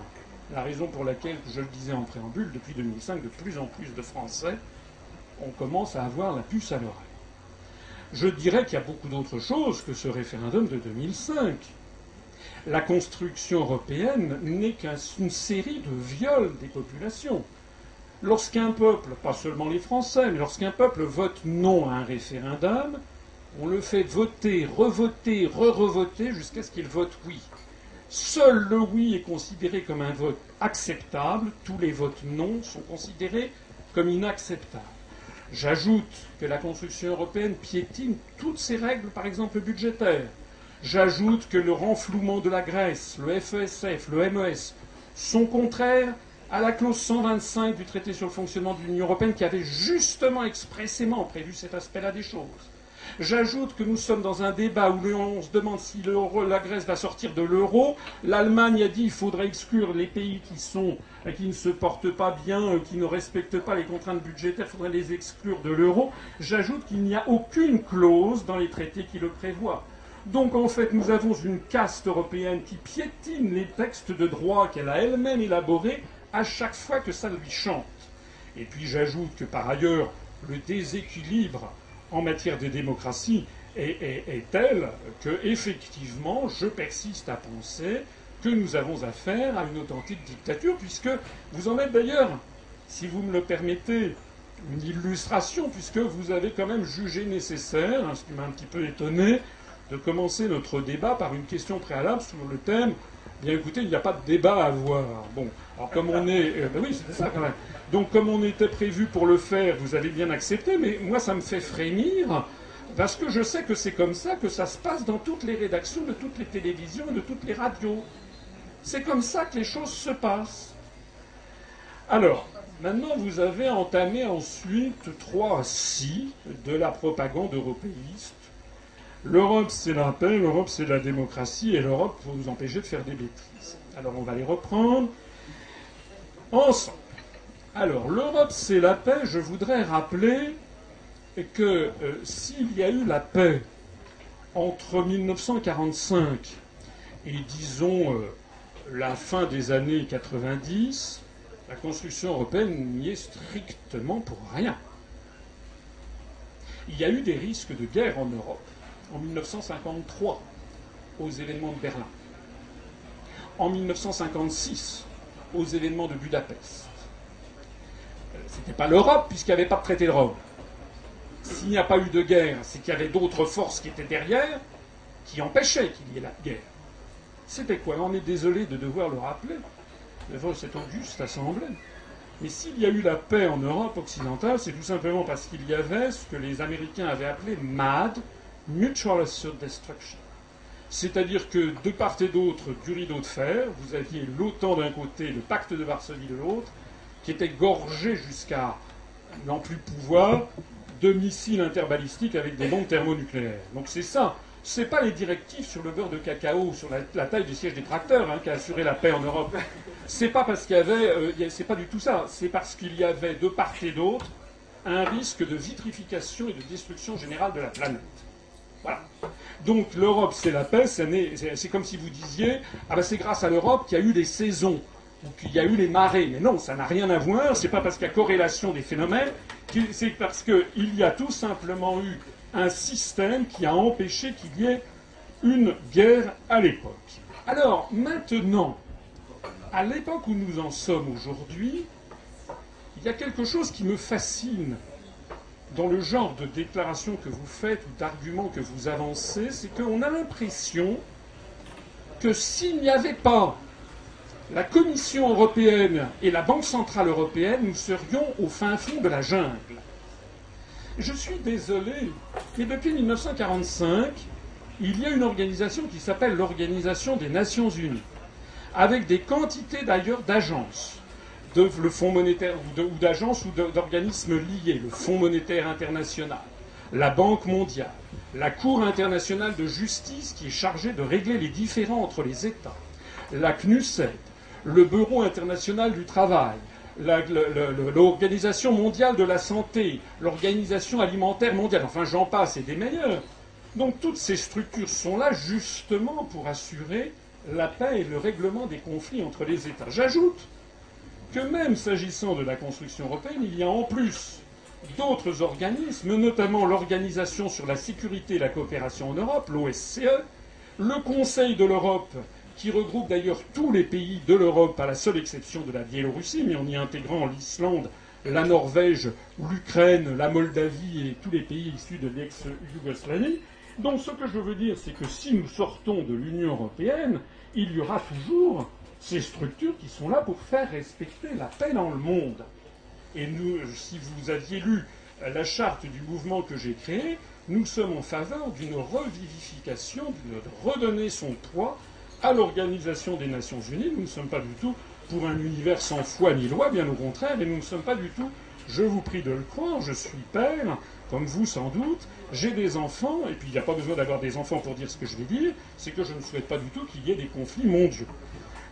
la raison pour laquelle, je le disais en préambule, depuis 2005, de plus en plus de Français, on commence à avoir la puce à l'oreille. Je dirais qu'il y a beaucoup d'autres choses que ce référendum de 2005. La construction européenne n'est qu'une série de viols des populations. Lorsqu'un peuple, pas seulement les Français, mais lorsqu'un peuple vote non à un référendum, on le fait voter, revoter, re-revoter jusqu'à ce qu'il vote oui. Seul le oui est considéré comme un vote acceptable, tous les votes non sont considérés comme inacceptables. J'ajoute que la construction européenne piétine toutes ses règles, par exemple budgétaires. J'ajoute que le renflouement de la Grèce, le FESF, le MES, sont contraires à la clause 125 du traité sur le fonctionnement de l'Union européenne qui avait justement expressément prévu cet aspect-là des choses. J'ajoute que nous sommes dans un débat où on se demande si la Grèce va sortir de l'euro. L'Allemagne a dit qu'il faudrait exclure les pays qui, ne se portent pas bien, euh, qui ne respectent pas les contraintes budgétaires, il faudrait les exclure de l'euro. J'ajoute qu'il n'y a aucune clause dans les traités qui le prévoient. Donc en fait, nous avons une caste européenne qui piétine les textes de droit qu'elle a elle-même élaborés à chaque fois que ça lui chante. Et puis j'ajoute que par ailleurs, le déséquilibre en matière de démocratie est, tel que, effectivement, je persiste à penser que nous avons affaire à une authentique dictature, puisque vous en êtes d'ailleurs, si vous me le permettez, une illustration, puisque vous avez quand même jugé nécessaire, ce qui m'a un petit peu étonné, de commencer notre débat par une question préalable sur le thème Bien écoutez, il n'y a pas de débat à avoir. Bon, alors comme on est. Euh, ben oui, c'est ça quand même. Donc comme on était prévu pour le faire, vous avez bien accepté, mais moi ça me fait frémir, parce que je sais que c'est comme ça que ça se passe dans toutes les rédactions de toutes les télévisions et de toutes les radios. C'est comme ça que les choses se passent. Alors, maintenant vous avez entamé ensuite trois si de la propagande européiste. L'Europe c'est la paix, l'Europe c'est la démocratie, et l'Europe pour vous empêcher de faire des bêtises. Alors on va les reprendre ensemble. Alors, l'Europe, c'est la paix. Je voudrais rappeler que euh, s'il y a eu la paix entre 1945 et, disons, euh, la fin des années 90, la construction européenne n'y est strictement pour rien. Il y a eu des risques de guerre en Europe en 1953 aux événements de Berlin, en 1956 aux événements de Budapest, c'était pas l'Europe, puisqu'il n'y avait pas de traité de Rome. S'il n'y a pas eu de guerre, c'est qu'il y avait d'autres forces qui étaient derrière, qui empêchaient qu'il y ait la guerre. C'était quoi? On est désolé de devoir le rappeler, devant cette auguste assemblée. Mais s'il y a eu la paix en Europe occidentale, c'est tout simplement parce qu'il y avait ce que les Américains avaient appelé MAD, Mutual Destruction. C'est-à-dire que de part et d'autre du rideau de fer, vous aviez l'OTAN d'un côté, le pacte de Varsovie de l'autre, qui était gorgé jusqu'à n'en plus pouvoir de missiles interbalistiques avec des bombes thermonucléaires. Donc c'est ça. C'est pas les directives sur le beurre de cacao, sur la, taille du siège des tracteurs, hein, qui a assuré la paix en Europe. C'est pas parce qu'il y avait, euh, c'est pas du tout ça. C'est parce qu'il y avait de part et d'autre un risque de vitrification et de destruction générale de la planète. Voilà. Donc l'Europe, c'est la paix. C'est comme si vous disiez, ah ben c'est grâce à l'Europe qu'il y a eu des saisons qu'il y a eu les marées. Mais non, ça n'a rien à voir. C'est pas parce qu'il y a corrélation des phénomènes, c'est parce qu'il y a tout simplement eu un système qui a empêché qu'il y ait une guerre à l'époque. Alors, maintenant, à l'époque où nous en sommes aujourd'hui, il y a quelque chose qui me fascine dans le genre de déclaration que vous faites ou d'arguments que vous avancez, c'est qu'on a l'impression que s'il n'y avait pas la Commission européenne et la Banque centrale européenne, nous serions au fin fond de la jungle. Je suis désolé, mais depuis 1945, il y a une organisation qui s'appelle l'Organisation des Nations Unies, avec des quantités d'ailleurs d'agences, de, le Fonds monétaire ou d'agences ou d'organismes liés, le Fonds monétaire international, la Banque mondiale, la Cour internationale de justice qui est chargée de régler les différends entre les États, la CNUSET, le Bureau international du travail, l'Organisation mondiale de la santé, l'Organisation alimentaire mondiale, enfin j'en passe et des meilleurs. Donc toutes ces structures sont là justement pour assurer la paix et le règlement des conflits entre les États. J'ajoute que même s'agissant de la construction européenne, il y a en plus d'autres organismes, notamment l'Organisation sur la sécurité et la coopération en Europe, l'OSCE, le Conseil de l'Europe qui regroupe d'ailleurs tous les pays de l'Europe, à la seule exception de la Biélorussie, mais en y intégrant l'Islande, la Norvège, l'Ukraine, la Moldavie et tous les pays issus de l'ex-Yougoslavie. Donc ce que je veux dire, c'est que si nous sortons de l'Union européenne, il y aura toujours ces structures qui sont là pour faire respecter la paix dans le monde. Et nous, si vous aviez lu la charte du mouvement que j'ai créé, nous sommes en faveur d'une revivification, de redonner son poids à l'Organisation des Nations Unies. Nous ne sommes pas du tout pour un univers sans foi ni loi, bien au contraire, et nous ne sommes pas du tout, je vous prie de le croire, je suis père, comme vous sans doute, j'ai des enfants, et puis il n'y a pas besoin d'avoir des enfants pour dire ce que je vais dire, c'est que je ne souhaite pas du tout qu'il y ait des conflits mondiaux.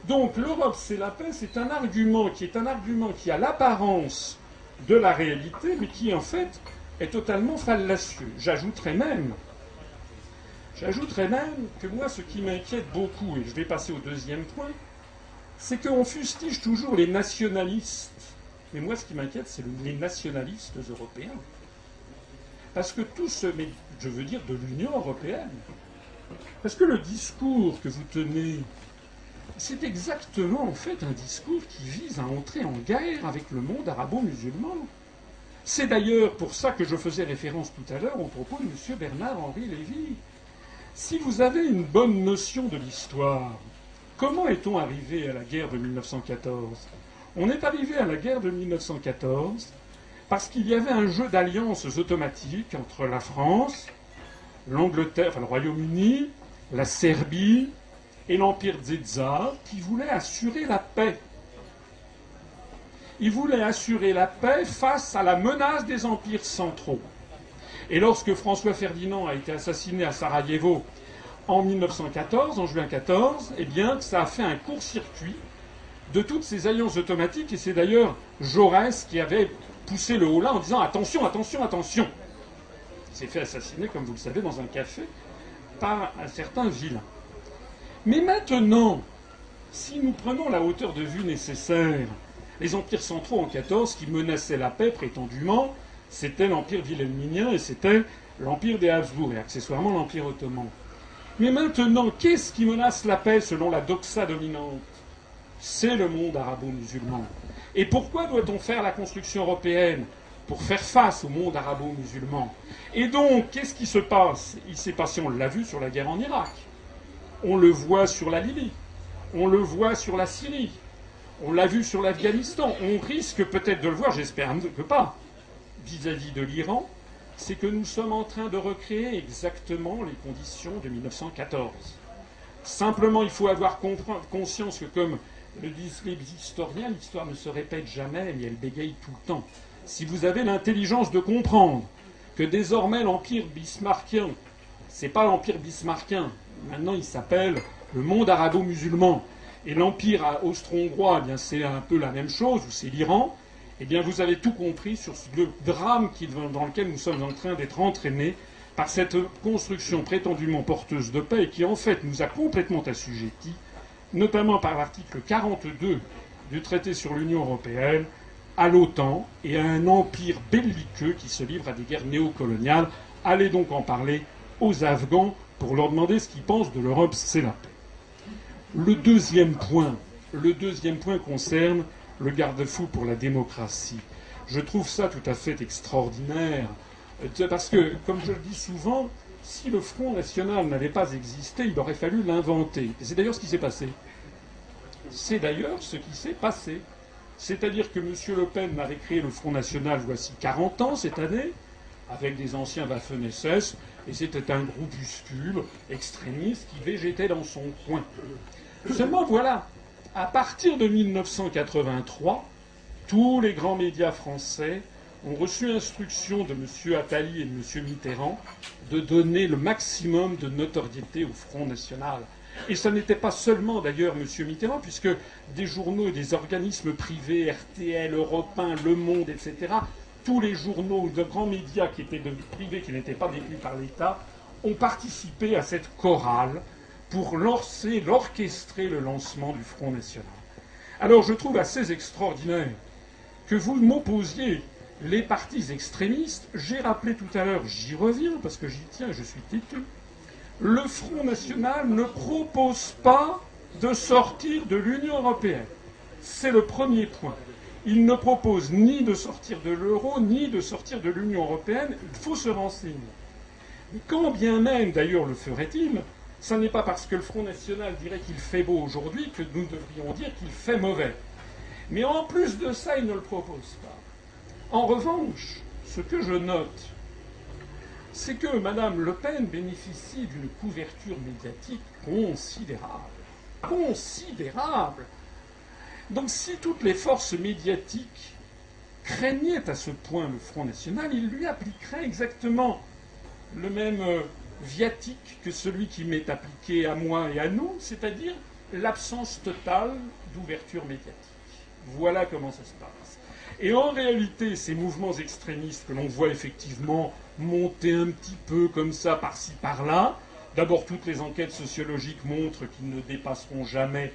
Donc l'Europe, c'est la paix, c'est un argument qui est un argument qui a l'apparence de la réalité, mais qui en fait est totalement fallacieux. J'ajouterais même J'ajouterais même que moi, ce qui m'inquiète beaucoup, et je vais passer au deuxième point, c'est qu'on fustige toujours les nationalistes. Mais moi, ce qui m'inquiète, c'est les nationalistes européens. Parce que tout ce, mais je veux dire de l'Union européenne, parce que le discours que vous tenez, c'est exactement en fait un discours qui vise à entrer en guerre avec le monde arabo-musulman. C'est d'ailleurs pour ça que je faisais référence tout à l'heure au propos de M. Bernard-Henri Lévy. Si vous avez une bonne notion de l'histoire, comment est-on arrivé à la guerre de 1914 On est arrivé à la guerre de 1914 parce qu'il y avait un jeu d'alliances automatiques entre la France, l'Angleterre, enfin le Royaume-Uni, la Serbie et l'Empire Tsar qui voulaient assurer la paix. Ils voulaient assurer la paix face à la menace des empires centraux. Et lorsque François Ferdinand a été assassiné à Sarajevo en 1914, en juin 14, eh bien, ça a fait un court-circuit de toutes ces alliances automatiques, et c'est d'ailleurs Jaurès qui avait poussé le haut-là en disant attention, attention, attention. Il s'est fait assassiner, comme vous le savez, dans un café par un certain vilain. Mais maintenant, si nous prenons la hauteur de vue nécessaire, les empires centraux en 14 qui menaçaient la paix prétendument, c'était l'Empire wilhelminien et c'était l'Empire des Habsbourg et accessoirement l'Empire ottoman. Mais maintenant, qu'est-ce qui menace la paix selon la doxa dominante? C'est le monde arabo-musulman. Et pourquoi doit-on faire la construction européenne Pour faire face au monde arabo-musulman? Et donc, qu'est-ce qui se passe? Il s'est passé, on l'a vu sur la guerre en Irak. On le voit sur la Libye. On le voit sur la Syrie. On l'a vu sur l'Afghanistan. On risque peut-être de le voir, j'espère que pas, vis-à-vis de l'Iran, c'est que nous sommes en train de recréer exactement les conditions de 1914. Simplement, il faut avoir conscience que, comme le disent les historiens, l'histoire ne se répète jamais, mais elle bégaye tout le temps. Si vous avez l'intelligence de comprendre que désormais l'empire bismarckien, c'est pas l'empire bismarckien, maintenant il s'appelle le monde arabo-musulman, et l'empire austro-hongrois, eh c'est un peu la même chose, ou c'est l'Iran, eh bien vous avez tout compris sur le drame dans lequel nous sommes en train d'être entraînés par cette construction prétendument porteuse de paix qui en fait nous a complètement assujettis, notamment par l'article 42 du traité sur l'Union européenne, à l'OTAN et à un empire belliqueux qui se livre à des guerres néocoloniales. Allez donc en parler aux Afghans pour leur demander ce qu'ils pensent de l'Europe, c'est la paix. Le deuxième point, concerne le garde-fou pour la démocratie. Je trouve ça tout à fait extraordinaire. Euh, parce que, comme je le dis souvent, si le Front National n'avait pas existé, il aurait fallu l'inventer. C'est d'ailleurs ce qui s'est passé. C'est d'ailleurs ce qui s'est passé. C'est-à-dire que M. Le Pen avait créé le Front National voici 40 ans cette année, avec des anciens Waffen-SS, et c'était un groupuscule extrémiste qui végétait dans son coin. Seulement voilà, à partir de 1983, tous les grands médias français ont reçu instruction de M. Attali et de M. Mitterrand de donner le maximum de notoriété au Front National. Et ce n'était pas seulement d'ailleurs M. Mitterrand, puisque des journaux et des organismes privés, RTL, Europe 1, Le Monde, etc., tous les journaux de grands médias qui étaient privés, qui n'étaient pas détenus par l'État, ont participé à cette chorale pour lancer, l'orchestrer le lancement du Front National. Alors je trouve assez extraordinaire que vous m'opposiez les partis extrémistes. J'ai rappelé tout à l'heure, j'y reviens parce que j'y tiens, je suis têtu. Le Front National ne propose pas de sortir de l'Union européenne. C'est le premier point. Il ne propose ni de sortir de l'euro, ni de sortir de l'Union européenne. Il faut se renseigner. quand bien même, d'ailleurs, le ferait-il, ce n'est pas parce que le Front National dirait qu'il fait beau aujourd'hui que nous devrions dire qu'il fait mauvais. Mais en plus de ça, il ne le propose pas. En revanche, ce que je note, c'est que Mme Le Pen bénéficie d'une couverture médiatique considérable. Considérable. Donc si toutes les forces médiatiques craignaient à ce point le Front National, ils lui appliqueraient exactement le même euh, viatique que celui qui m'est appliqué à moi et à nous, c'est-à-dire l'absence totale d'ouverture médiatique. Voilà comment ça se passe. Et en réalité, ces mouvements extrémistes que l'on voit effectivement monter un petit peu comme ça, par-ci, par-là, d'abord toutes les enquêtes sociologiques montrent qu'ils ne dépasseront jamais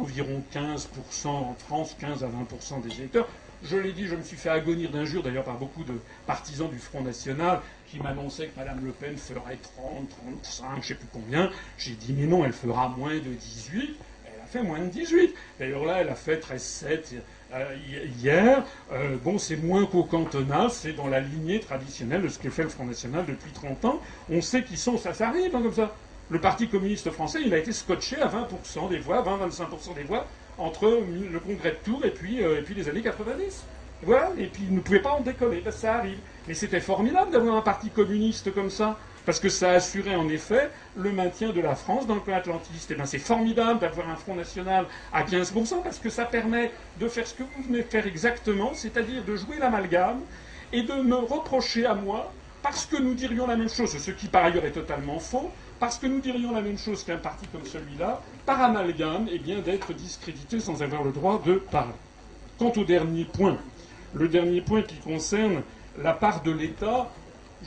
environ 15% en France, 15 à 20% des électeurs. Je l'ai dit, je me suis fait agonir d'injures, d'ailleurs par beaucoup de partisans du Front National, qui m'annonçaient que Mme Le Pen ferait 30, 35, je ne sais plus combien. J'ai dit, mais non, elle fera moins de 18 fait moins de 18. D'ailleurs là, elle a fait 13-7 euh, hier. Euh, bon, c'est moins qu'au cantonal, c'est dans la lignée traditionnelle de ce que fait le Front National depuis 30 ans. On sait qu'ils sont, ça, ça arrive hein, comme ça. Le Parti communiste français, il a été scotché à 20% des voix, 20-25% des voix entre le congrès de Tours et puis, euh, et puis les années 90. Voilà, et puis il ne pouvait pas en décoller, ça arrive. Mais c'était formidable d'avoir un parti communiste comme ça parce que ça assurait en effet le maintien de la France dans le plan atlantiste. Et eh bien c'est formidable d'avoir un Front National à 15%, parce que ça permet de faire ce que vous venez de faire exactement, c'est-à-dire de jouer l'amalgame et de me reprocher à moi, parce que nous dirions la même chose, ce qui par ailleurs est totalement faux, parce que nous dirions la même chose qu'un parti comme celui-là, par amalgame, eh bien d'être discrédité sans avoir le droit de parler. Quant au dernier point, le dernier point qui concerne la part de l'État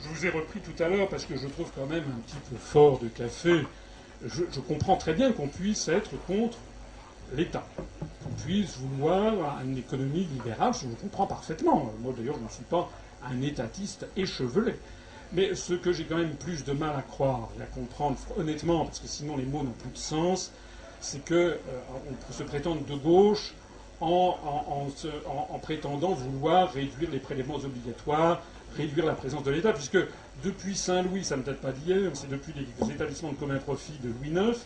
je vous ai repris tout à l'heure parce que je trouve quand même un petit peu fort de café. Je, comprends très bien qu'on puisse être contre l'État, qu'on puisse vouloir une économie libérale, je vous comprends parfaitement. Moi d'ailleurs, je ne suis pas un étatiste échevelé. Mais ce que j'ai quand même plus de mal à croire et à comprendre honnêtement, parce que sinon les mots n'ont plus de sens, c'est qu'on euh, peut se prétendre de gauche en, en, prétendant vouloir réduire les prélèvements obligatoires, réduire la présence de l'État, puisque depuis Saint-Louis, ça ne date pas d'hier, c'est depuis les établissements de commun profit de Louis IX,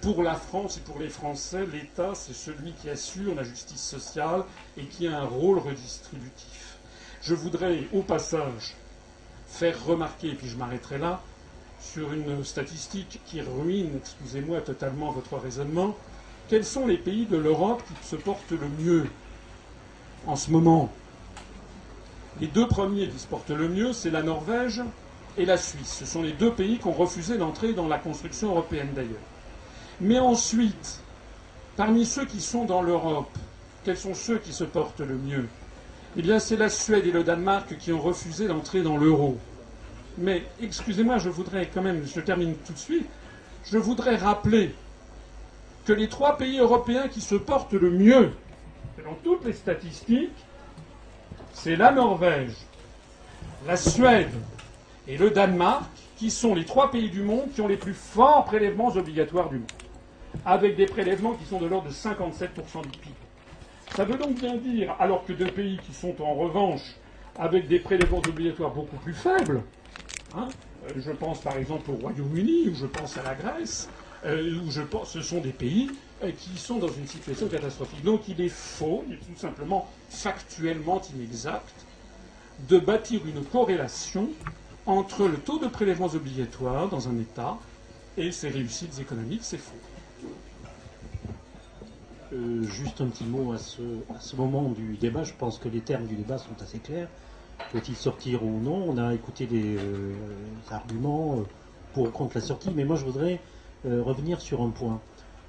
pour la France et pour les Français, l'État, c'est celui qui assure la justice sociale et qui a un rôle redistributif. Je voudrais, au passage, faire remarquer, et puis je m'arrêterai là, sur une statistique qui ruine, excusez-moi, totalement votre raisonnement, quels sont les pays de l'Europe qui se portent le mieux en ce moment? Les deux premiers qui se portent le mieux, c'est la Norvège et la Suisse. Ce sont les deux pays qui ont refusé d'entrer dans la construction européenne d'ailleurs. Mais ensuite, parmi ceux qui sont dans l'Europe, quels sont ceux qui se portent le mieux? Eh bien, c'est la Suède et le Danemark qui ont refusé d'entrer dans l'euro. Mais, excusez-moi, je voudrais quand même, je termine tout de suite, je voudrais rappeler que les trois pays européens qui se portent le mieux, selon toutes les statistiques, c'est la Norvège, la Suède et le Danemark qui sont les trois pays du monde qui ont les plus forts prélèvements obligatoires du monde, avec des prélèvements qui sont de l'ordre de 57% du PIB. Ça veut donc bien dire, alors que deux pays qui sont en revanche avec des prélèvements obligatoires beaucoup plus faibles, hein, euh, je pense par exemple au Royaume-Uni, ou je pense à la Grèce, euh, ce sont des pays euh, qui sont dans une situation catastrophique. Donc il est faux, il est tout simplement factuellement inexact, de bâtir une corrélation entre le taux de prélèvements obligatoires dans un État et ses réussites économiques. C'est faux. Euh, juste un petit mot à ce, moment du débat. Je pense que les termes du débat sont assez clairs. faut-il sortir ou non? On a écouté des arguments pour contre la sortie, mais moi je voudrais revenir sur un point.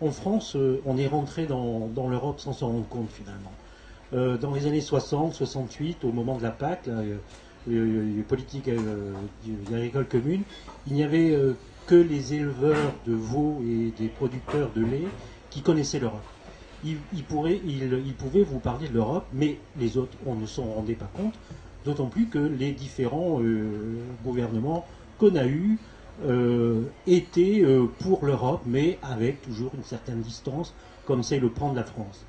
En France, on est rentré dans, l'Europe sans s'en rendre compte finalement. dans les années 60, 68, au moment de la PAC, là, les politiques agricole commune, il n'y avait que les éleveurs de veaux et des producteurs de lait qui connaissaient l'Europe. Ils, pouvaient vous parler de l'Europe, mais les autres, on ne s'en rendait pas compte, d'autant plus que les différents euh, gouvernements qu'on a eus euh, étaient euh, pour l'Europe, mais avec toujours une certaine distance, comme c'est le plan de la France.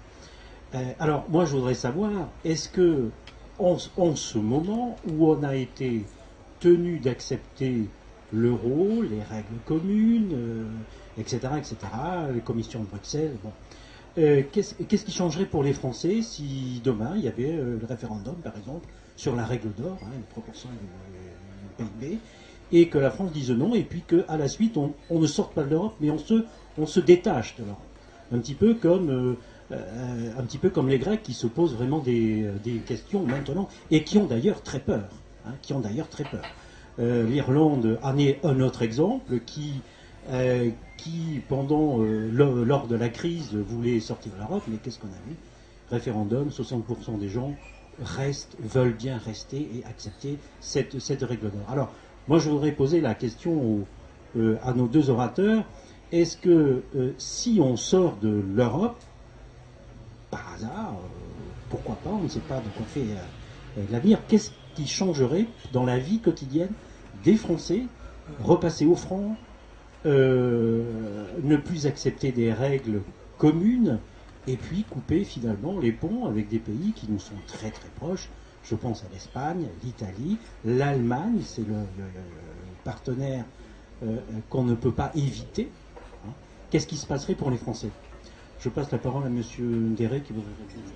alors, moi, je voudrais savoir, est-ce que, en, ce moment où on a été tenu d'accepter l'euro, les règles communes, etc., etc., les commissions de Bruxelles, bon, euh, qu'est-ce qui changerait pour les Français si demain il y avait euh, le référendum, par exemple, sur la règle d'or, hein, une proportion du, PIB, et que la France dise non, et puis qu'à la suite on, ne sorte pas de l'Europe, mais on se, détache de l'Europe. Un petit peu comme euh, un petit peu comme les Grecs qui se posent vraiment des, questions maintenant et qui ont d'ailleurs très peur, hein, qui ont d'ailleurs très peur. L'Irlande en est un autre exemple qui qui, pendant, euh, lors de la crise, voulait sortir de l'Europe, mais qu'est-ce qu'on a vu? Référendum, 60% des gens restent, veulent bien rester et accepter cette, cette règle d'or. Alors, moi, je voudrais poser la question euh, à nos deux orateurs. Est-ce que euh, si on sort de l'Europe, par hasard, pourquoi pas, on ne sait pas de quoi fait l'avenir, qu'est-ce qui changerait dans la vie quotidienne des Français Repasser au front, euh, ne plus accepter des règles communes et puis couper finalement les ponts avec des pays qui nous sont très très proches. Je pense à l'Espagne, l'Italie, l'Allemagne, c'est le, partenaire euh, qu'on ne peut pas éviter. Hein. Qu'est-ce qui se passerait pour les Français? Je passe la parole à M. Derek qui voudrait répondre.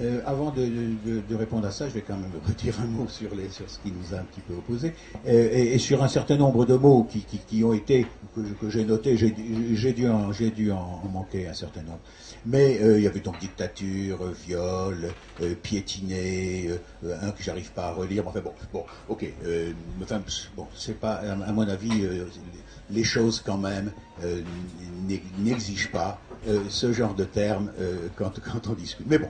Euh, avant de, répondre à ça, je vais quand même redire un mot sur, les, sur ce qui nous a un petit peu opposé euh, et, sur un certain nombre de mots qui, qui, ont été, que, j'ai notés, j'ai dû, en, dû en, manquer un certain nombre. Mais euh, il y avait donc dictature, viol, piétiné, un que j'arrive pas à relire. Enfin bon, bon, ok. enfin, bon, c'est pas, à, mon avis, les choses quand même n'exigent pas ce genre de terme euh, quand, quand, on discute. Mais bon,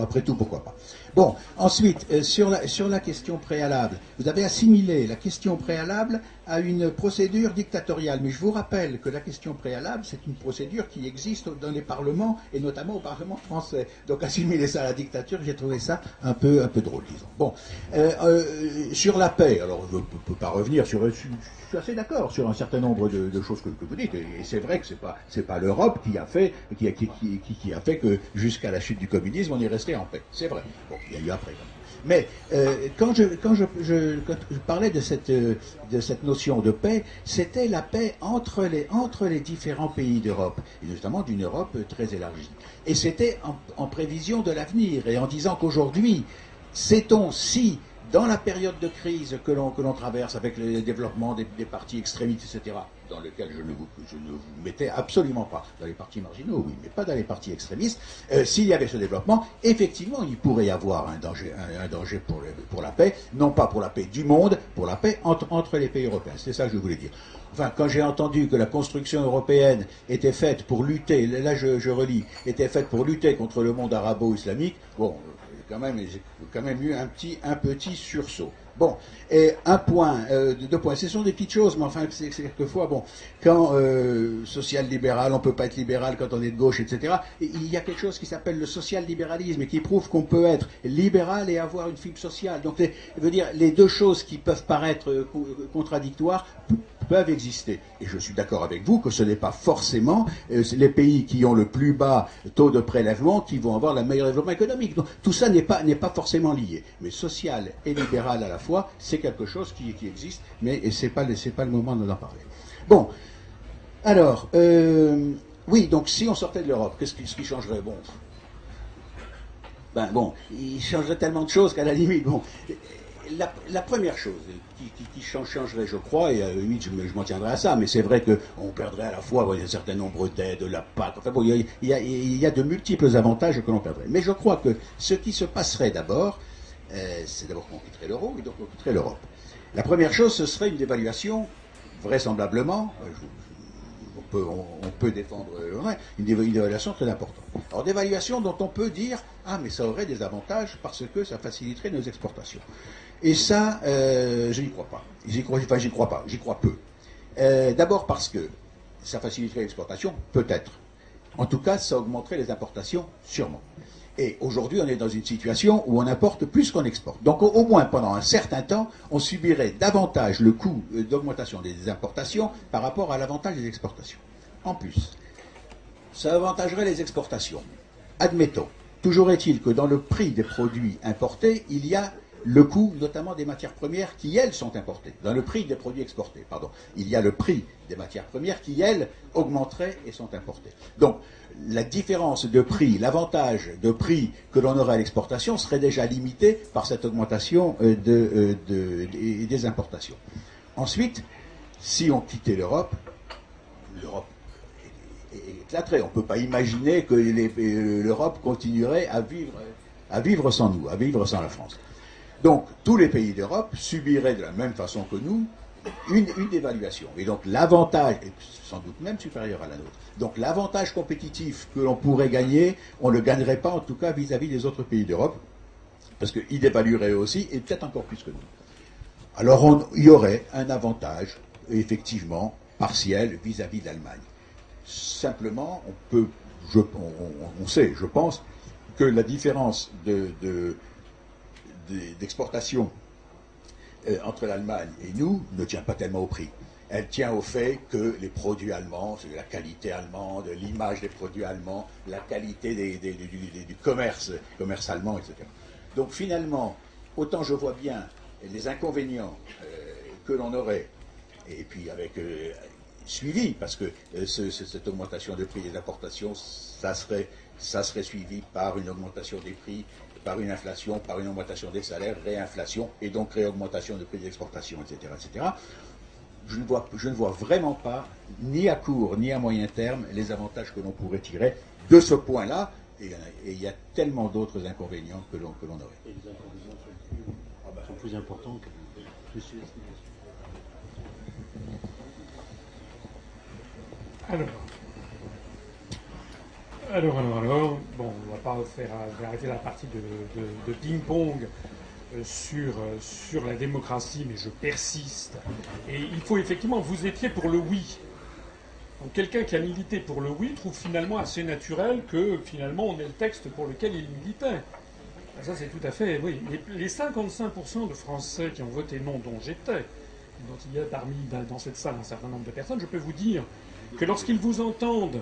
après tout, pourquoi pas. Bon, ensuite, euh, sur, la, sur la question préalable, vous avez assimilé la question préalable à une procédure dictatoriale. Mais je vous rappelle que la question préalable, c'est une procédure qui existe dans les parlements, et notamment au Parlement français. Donc assimiler ça à la dictature, j'ai trouvé ça un peu, un peu drôle, disons. Bon, sur la paix, alors je ne peux pas revenir sur suis assez d'accord sur un certain nombre de, choses que, vous dites. Et, c'est vrai que c'est pas pas l'Europe qui a fait qui, qui, a fait que jusqu'à la chute du communisme on est resté en paix. C'est vrai. Il y a eu après. Mais euh, quand, je, quand, je, parlais de cette, de cette notion de paix, c'était la paix entre les, entre les différents pays d'Europe, et notamment d'une Europe très élargie. Et c'était en, en prévision de l'avenir, et en disant qu'aujourd'hui, sait-on si dans la période de crise que l'on, que l'on traverse avec le développement des, partis extrémistes, etc., dans lequel je ne, vous, je ne vous mettais absolument pas dans les partis marginaux, oui, mais pas dans les partis extrémistes, euh, s'il y avait ce développement, effectivement, il pourrait y avoir un danger, un, danger pour, pour, la paix, non pas pour la paix du monde, pour la paix entre, entre les pays européens. C'est ça que je voulais dire. Enfin, quand j'ai entendu que la construction européenne était faite pour lutter, là je, je relis, était faite pour lutter contre le monde arabo-islamique, bon, quand même, quand même eu un petit, un petit sursaut. Bon, et un point, euh, deux points. Ce sont des petites choses, mais enfin, c'est quelquefois, bon, quand euh, social-libéral, on peut pas être libéral quand on est de gauche, etc. il y a quelque chose qui s'appelle le social-libéralisme et qui prouve qu'on peut être libéral et avoir une fibre sociale. Donc, je veux dire, les deux choses qui peuvent paraître euh, contradictoires peuvent exister. Et je suis d'accord avec vous que ce n'est pas forcément les pays qui ont le plus bas taux de prélèvement qui vont avoir le meilleur développement économique. Donc tout ça n'est pas, pas forcément lié. Mais social et libéral à la fois, c'est quelque chose qui, existe, mais ce n'est pas, le moment d'en parler. Bon, alors, euh, oui, donc si on sortait de l'Europe, qu'est-ce qui, changerait? Bon, ben bon, il changerait tellement de choses qu'à la limite, bon, la, première chose qui, changerait, je crois, et à limite, je, m'en tiendrai à ça, mais c'est vrai qu'on perdrait à la fois un certain nombre d'aides, la PAC, enfin bon, il y, a, de multiples avantages que l'on perdrait. Mais je crois que ce qui se passerait d'abord, c'est d'abord qu'on quitterait l'euro et donc on quitterait l'Europe. La première chose, ce serait une dévaluation, vraisemblablement, euh, on, peut, on, peut, défendre une dévaluation très importante. Alors dévaluation dont on peut dire, ah mais ça aurait des avantages parce que ça faciliterait nos exportations. Et ça, euh, je n'y crois pas. J'y crois, enfin, j'y crois pas, j'y crois peu. d'abord parce que ça faciliterait l'exportation, peut-être. En tout cas, ça augmenterait les importations, sûrement. Et aujourd'hui, on est dans une situation où on importe plus qu'on exporte. Donc au, moins pendant un certain temps, on subirait davantage le coût euh, d'augmentation des importations par rapport à l'avantage des exportations. En plus, ça avantagerait les exportations. Admettons, toujours est-il que dans le prix des produits importés, il y a le coût notamment des matières premières qui, elles, sont importées. Dans le prix des produits exportés, pardon. Il y a le prix des matières premières qui, elles, augmenteraient et sont importées. Donc, la différence de prix, l'avantage de prix que l'on aurait à l'exportation serait déjà limité par cette augmentation euh, euh, des importations. Ensuite, si on quittait l'Europe, l'Europe éclaterait. On ne peut pas imaginer que euh, l'Europe continuerait à vivre sans nous, à vivre sans la France. Donc, tous les pays d'Europe subiraient de la même façon que nous une, dévaluation. Et donc, l'avantage, sans doute même supérieur à la nôtre, donc l'avantage compétitif que l'on pourrait gagner, on ne le gagnerait pas en tout cas vis-à-vis des autres pays d'Europe, parce qu'ils dévalueraient aussi, et peut-être encore plus que nous. Alors, il y aurait un avantage, effectivement, partiel vis-à-vis de l'Allemagne. Simplement, on peut, on, sait, je pense, que la différence de d'exportation euh, entre l'Allemagne et nous ne tient pas tellement au prix. Elle tient au fait que les produits allemands, la qualité allemande, l'image des produits allemands, la qualité du, commerce, commerce allemand, etc. Donc finalement, autant je vois bien les inconvénients euh, que l'on aurait, et puis avec euh, suivi, parce que cette augmentation de prix des importations, ça serait, ça serait suivi par une augmentation des prix par une inflation, par une augmentation des salaires, réinflation, et donc réaugmentation de prix d'exportation, etc., etc. Je ne, vois, je ne vois vraiment pas, ni à court ni à moyen terme, les avantages que l'on pourrait tirer de ce point-là, et, il y a tellement d'autres inconvénients que l'on, que l'on aurait. Et les inconvénients sont plus, ah bah, sont plus importants que plus Alors, alors, alors, alors, bon, on va pas faire, arrêter la partie de, ping-pong euh, sur, euh, sur la démocratie, mais je persiste. Et il faut effectivement, vous étiez pour le oui. Donc quelqu'un qui a milité pour le oui trouve finalement assez naturel que finalement on ait le texte pour lequel il militait. Ah, ça c'est tout à fait, oui. Les, 55% de Français qui ont voté non, dont j'étais, dont il y a parmi dans cette salle un certain nombre de personnes, je peux vous dire que lorsqu'ils vous entendent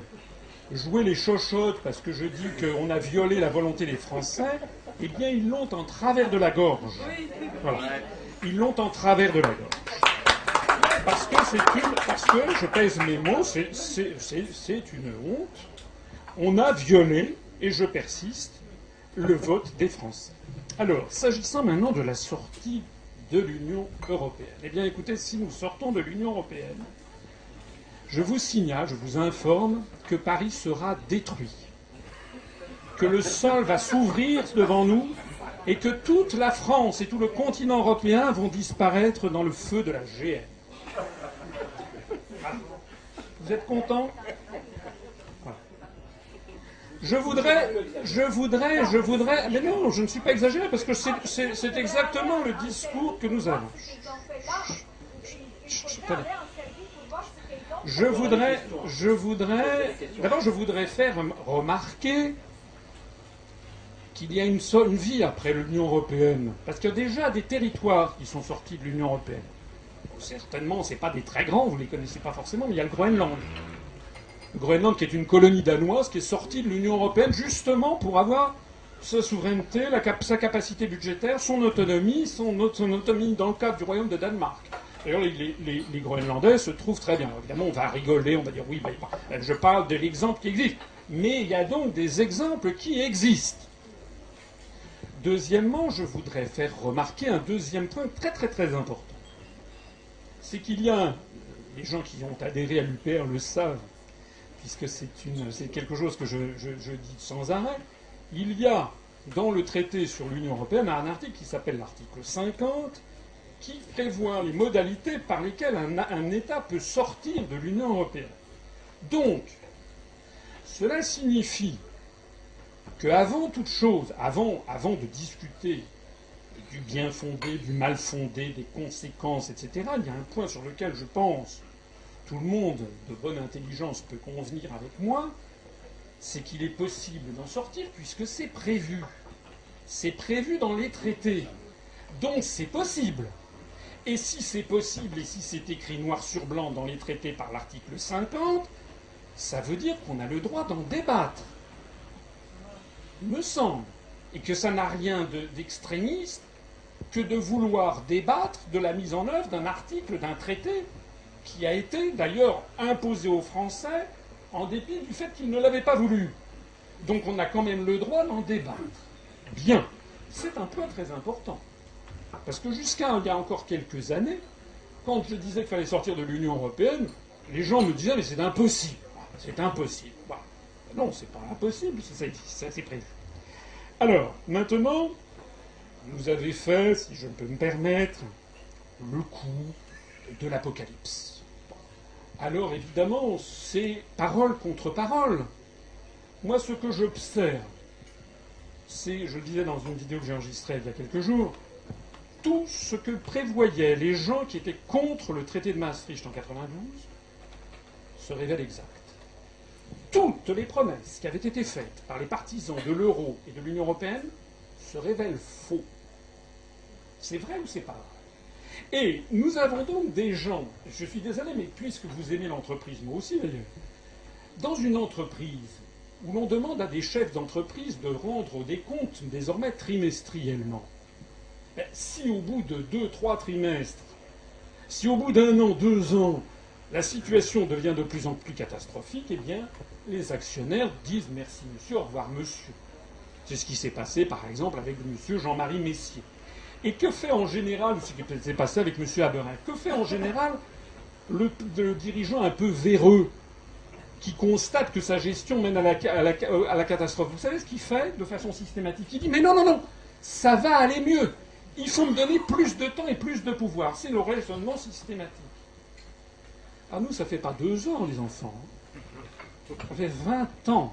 jouer les chochottes parce que je dis qu'on a violé la volonté des Français, eh bien ils l'ont en travers de la gorge. Ils l'ont en travers de la gorge. Parce que c'est une, parce que je pèse mes mots, c'est une honte. On a violé, et je persiste, le vote des Français. Alors, s'agissant maintenant de la sortie de l'Union européenne. Eh bien, écoutez, si nous sortons de l'Union européenne, je vous signale, je vous informe que Paris sera détruit, que le sol va s'ouvrir devant nous et que toute la France et tout le continent européen vont disparaître dans le feu de la GN. Vous êtes content je voudrais, je voudrais, je voudrais, mais non, je ne suis pas exagéré parce que c'est exactement le discours que nous avons. Je voudrais, je voudrais, d'abord, je voudrais faire remarquer qu'il y a une, seule vie après l'Union européenne, parce qu'il y a déjà des territoires qui sont sortis de l'Union européenne. Certainement, ce n'est pas des très grands, vous ne les connaissez pas forcément, mais il y a le Groenland. Le Groenland qui est une colonie danoise qui est sortie de l'Union européenne justement pour avoir sa souveraineté, sa capacité budgétaire, son autonomie, son, son autonomie dans le cadre du royaume de Danemark. D'ailleurs, les, Groenlandais se trouvent très bien. évidemment, on va rigoler, on va dire oui, bah, je parle de l'exemple qui existe. Mais il y a donc des exemples qui existent. Deuxièmement, je voudrais faire remarquer un deuxième point très très très important. C'est qu'il y a, les gens qui ont adhéré à l'UPR le savent, puisque c'est quelque chose que je, dis sans arrêt, il y a dans le traité sur l'Union européenne un article qui s'appelle l'article 50, qui prévoit les modalités par lesquelles un, État peut sortir de l'Union européenne. Donc, cela signifie qu'avant toute chose, avant, avant de discuter du bien fondé, du mal fondé, des conséquences, etc., il y a un point sur lequel je pense tout le monde de bonne intelligence peut convenir avec moi, c'est qu'il est possible d'en sortir puisque c'est prévu. C'est prévu dans les traités. Donc c'est possible. Et si c'est possible et si c'est écrit noir sur blanc dans les traités par l'article 50, ça veut dire qu'on a le droit d'en débattre. Il me semble. Et que ça n'a rien d'extrémiste que de vouloir débattre de la mise en œuvre d'un article d'un traité qui a été d'ailleurs imposé aux Français en dépit du fait qu'ils ne l'avaient pas voulu. Donc on a quand même le droit d'en débattre. Bien. C'est un point très important. Parce que jusqu'à il y a encore quelques années, quand je disais qu'il fallait sortir de l'Union européenne, les gens me disaient mais c'est impossible. C'est impossible. Bah, non, c'est pas impossible, ça, c'est prévu. Alors, maintenant, vous avez fait, si je peux me permettre, le coup de l'apocalypse. Alors évidemment, c'est parole contre parole. Moi, ce que j'observe, c'est, je le disais dans une vidéo que j'ai enregistrée il y a quelques jours, tout ce que prévoyaient les gens qui étaient contre le traité de Maastricht en 92 se révèle exact. Toutes les promesses qui avaient été faites par les partisans de l'euro et de l'Union européenne se révèlent faux. C'est vrai ou c'est pas vrai? Et nous avons donc des gens, je suis désolé, mais puisque vous aimez l'entreprise, moi aussi d'ailleurs, dans une entreprise où l'on demande à des chefs d'entreprise de rendre des comptes désormais trimestriellement, si au bout de deux, trois trimestres, si au bout d'un an, deux ans, la situation devient de plus en plus catastrophique, eh bien, les actionnaires disent merci monsieur, au revoir monsieur. C'est ce qui s'est passé, par exemple, avec monsieur Jean-Marie Messier. Et que fait en général, ce qui s'est passé avec monsieur Haberin, que fait en général le, dirigeant un peu véreux qui constate que sa gestion mène à la, à la catastrophe? Vous savez ce qu'il fait de façon systématique? Il dit Mais non, non, non, ça va aller mieux. Il faut me donner plus de temps et plus de pouvoir. C'est le raisonnement systématique. Ah, nous, ça fait pas deux ans, les enfants. Ça fait 20 ans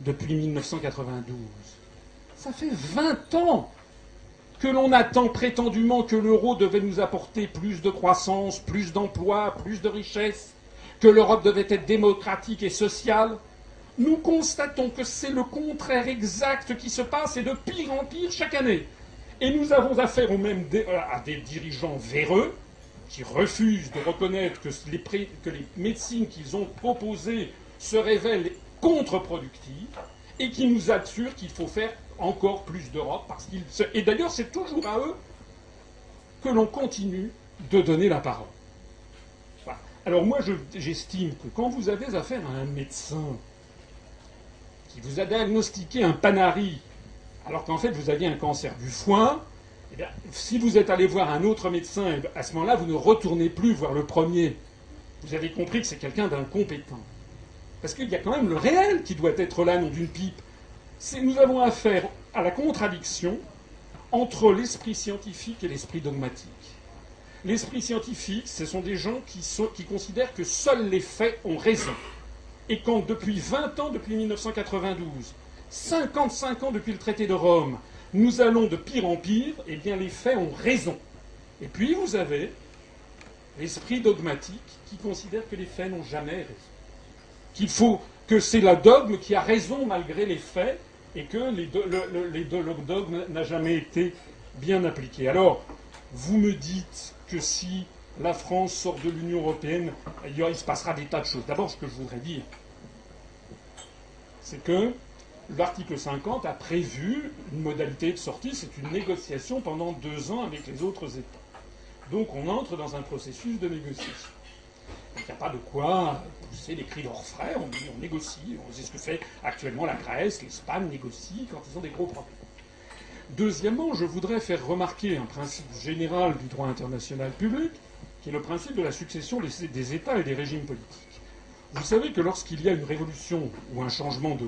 depuis 1992. Ça fait 20 ans que l'on attend prétendument que l'euro devait nous apporter plus de croissance, plus d'emplois, plus de richesses, que l'Europe devait être démocratique et sociale. Nous constatons que c'est le contraire exact qui se passe et de pire en pire chaque année. Et nous avons affaire au même à des dirigeants véreux qui refusent de reconnaître que les, que les médecines qu'ils ont proposées se révèlent contre-productives et qui nous assurent qu'il faut faire encore plus d'Europe parce qu'ils et d'ailleurs c'est toujours à eux que l'on continue de donner la parole. Alors moi j'estime que quand vous avez affaire à un médecin qui vous a diagnostiqué un panari alors qu'en fait vous aviez un cancer du foin, eh si vous êtes allé voir un autre médecin, à ce moment-là, vous ne retournez plus voir le premier. Vous avez compris que c'est quelqu'un d'incompétent. Parce qu'il y a quand même le réel qui doit être là, non d'une pipe. Nous avons affaire à la contradiction entre l'esprit scientifique et l'esprit dogmatique. L'esprit scientifique, ce sont des gens qui, qui considèrent que seuls les faits ont raison. Et quand depuis 20 ans, depuis 1992, 55 ans depuis le traité de Rome, nous allons de pire en pire, eh bien les faits ont raison. Et puis vous avez l'esprit dogmatique qui considère que les faits n'ont jamais raison. Qu'il faut que c'est la dogme qui a raison malgré les faits et que le, dogme n'a jamais été bien appliqué. Alors, vous me dites que si la France sort de l'Union européenne, il se passera des tas de choses. D'abord, ce que je voudrais dire, c'est que l'article 50 a prévu une modalité de sortie, c'est une négociation pendant deux ans avec les autres États. Donc on entre dans un processus de négociation. Il n'y a pas de quoi pousser les cris d'orfraie, on on négocie, c'est ce que fait actuellement la Grèce, l'Espagne négocie quand ils ont des gros problèmes. Deuxièmement, je voudrais faire remarquer un principe général du droit international public, qui est le principe de la succession des États et des régimes politiques. Vous savez que lorsqu'il y a une révolution ou un changement de,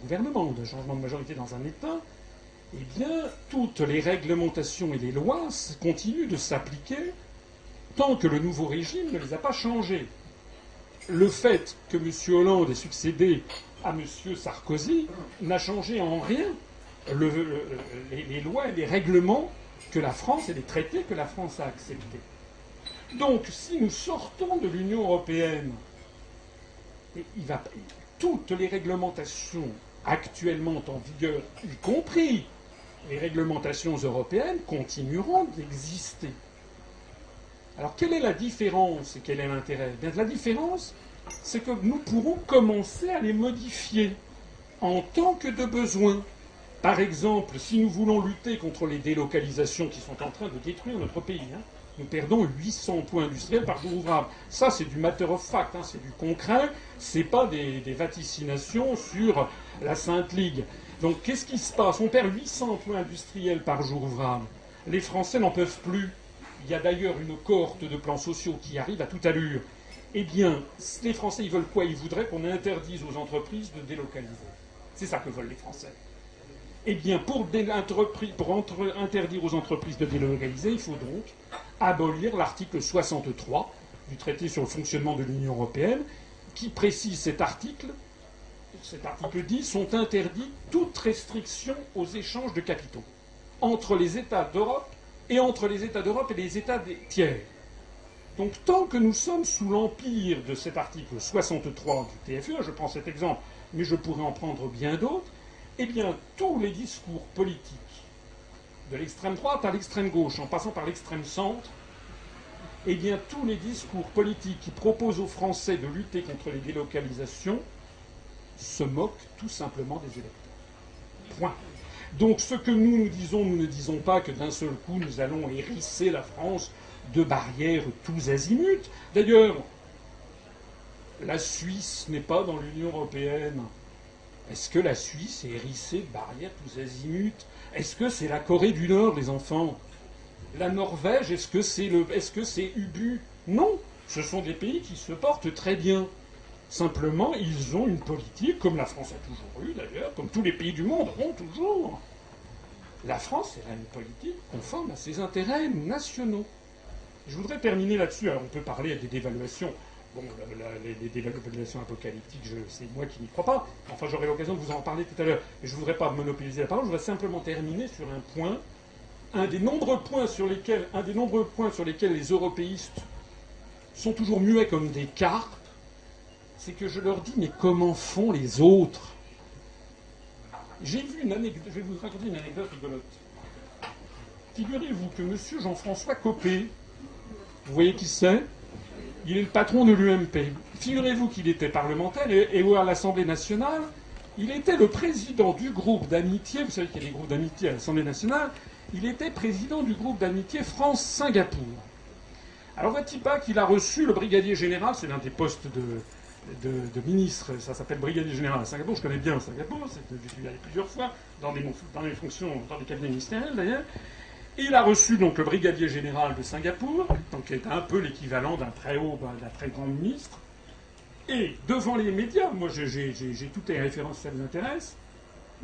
gouvernement ou un changement de majorité dans un État, eh bien, toutes les réglementations et les lois continuent de s'appliquer tant que le nouveau régime ne les a pas changées. Le fait que M. Hollande ait succédé à M. Sarkozy n'a changé en rien les, lois et les règlements que la France et les traités que la France a acceptés. Donc, si nous sortons de l'Union européenne, toutes les réglementations actuellement en vigueur, y compris les réglementations européennes, continueront d'exister. Alors, quelle est la différence et quel est l'intérêt? Bien, La différence, c'est que nous pourrons commencer à les modifier en tant que de besoin. Par exemple, si nous voulons lutter contre les délocalisations qui sont en train de détruire notre pays, hein, nous perdons 800 points industriels par jour ouvrable. Ça, c'est du matter of fact, hein, c'est du concret, c'est pas des, vaticinations sur la Sainte Ligue. Donc, qu'est-ce qui se passe? On perd 800 points industriels par jour ouvrable. Les Français n'en peuvent plus. Il y a d'ailleurs une cohorte de plans sociaux qui arrive à toute allure. Eh bien, les Français, ils veulent quoi? Ils voudraient qu'on interdise aux entreprises de délocaliser. C'est ça que veulent les Français. Eh bien, pour, interdire aux entreprises de délocaliser, il faut donc abolir l'article 63 du traité sur le fonctionnement de l'Union européenne, qui précise cet article. Cet article dit sont interdites toutes restrictions aux échanges de capitaux entre les États d'Europe et entre les États d'Europe et les États des tiers. Donc tant que nous sommes sous l'empire de cet article 63 du TFE, je prends cet exemple, mais je pourrais en prendre bien d'autres, eh bien, tous les discours politiques, de l'extrême droite à l'extrême gauche, en passant par l'extrême centre, eh bien, tous les discours politiques qui proposent aux Français de lutter contre les délocalisations se moquent tout simplement des électeurs. Point. Donc, ce que nous nous disons, nous ne disons pas que d'un seul coup nous allons hérisser la France de barrières tous azimuts. D'ailleurs, la Suisse n'est pas dans l'Union européenne. Est-ce que la Suisse est hérissée de barrières tous azimuts? Est-ce que c'est la Corée du Nord, les enfants? La Norvège, est-ce que c'est le, est-ce que c'est Ubu? Non, ce sont des pays qui se portent très bien. Simplement, ils ont une politique, comme la France a toujours eu d'ailleurs, comme tous les pays du monde ont toujours. La France a une politique conforme à ses intérêts nationaux. Je voudrais terminer là-dessus. Alors, on peut parler des dévaluations Bon, les, dévaluations apocalyptiques, c'est moi qui n'y crois pas. Enfin, j'aurai l'occasion de vous en parler tout à l'heure. Mais je ne voudrais pas monopoliser la parole. Je voudrais simplement terminer sur un point, un des nombreux points sur lesquels, un des nombreux points sur lesquels les européistes sont toujours muets comme des cartes. C'est que je leur dis, mais comment font les autres? J'ai vu une anecdote. Je vais vous raconter une anecdote rigolote. Figurez-vous que M. Jean-François Copé, vous voyez qui c'est? Il est le patron de l'UMP. Figurez-vous qu'il était parlementaire et, à l'Assemblée nationale, il était le président du groupe d'amitié, vous savez qu'il y a des groupes d'amitié à l'Assemblée nationale, il était président du groupe d'amitié France-Singapour. Alors voici pas qu'il a reçu le brigadier général, c'est l'un des postes de, ministre, ça s'appelle brigadier général à Singapour, je connais bien Singapour, je suis allé plusieurs fois, dans des fonctions, dans des cabinets ministériels d'ailleurs, il a reçu donc le brigadier général de Singapour, donc qui est un peu l'équivalent d'un très haut, d'un très grand ministre. Et devant les médias, moi j'ai toutes les références, ça vous intéresse,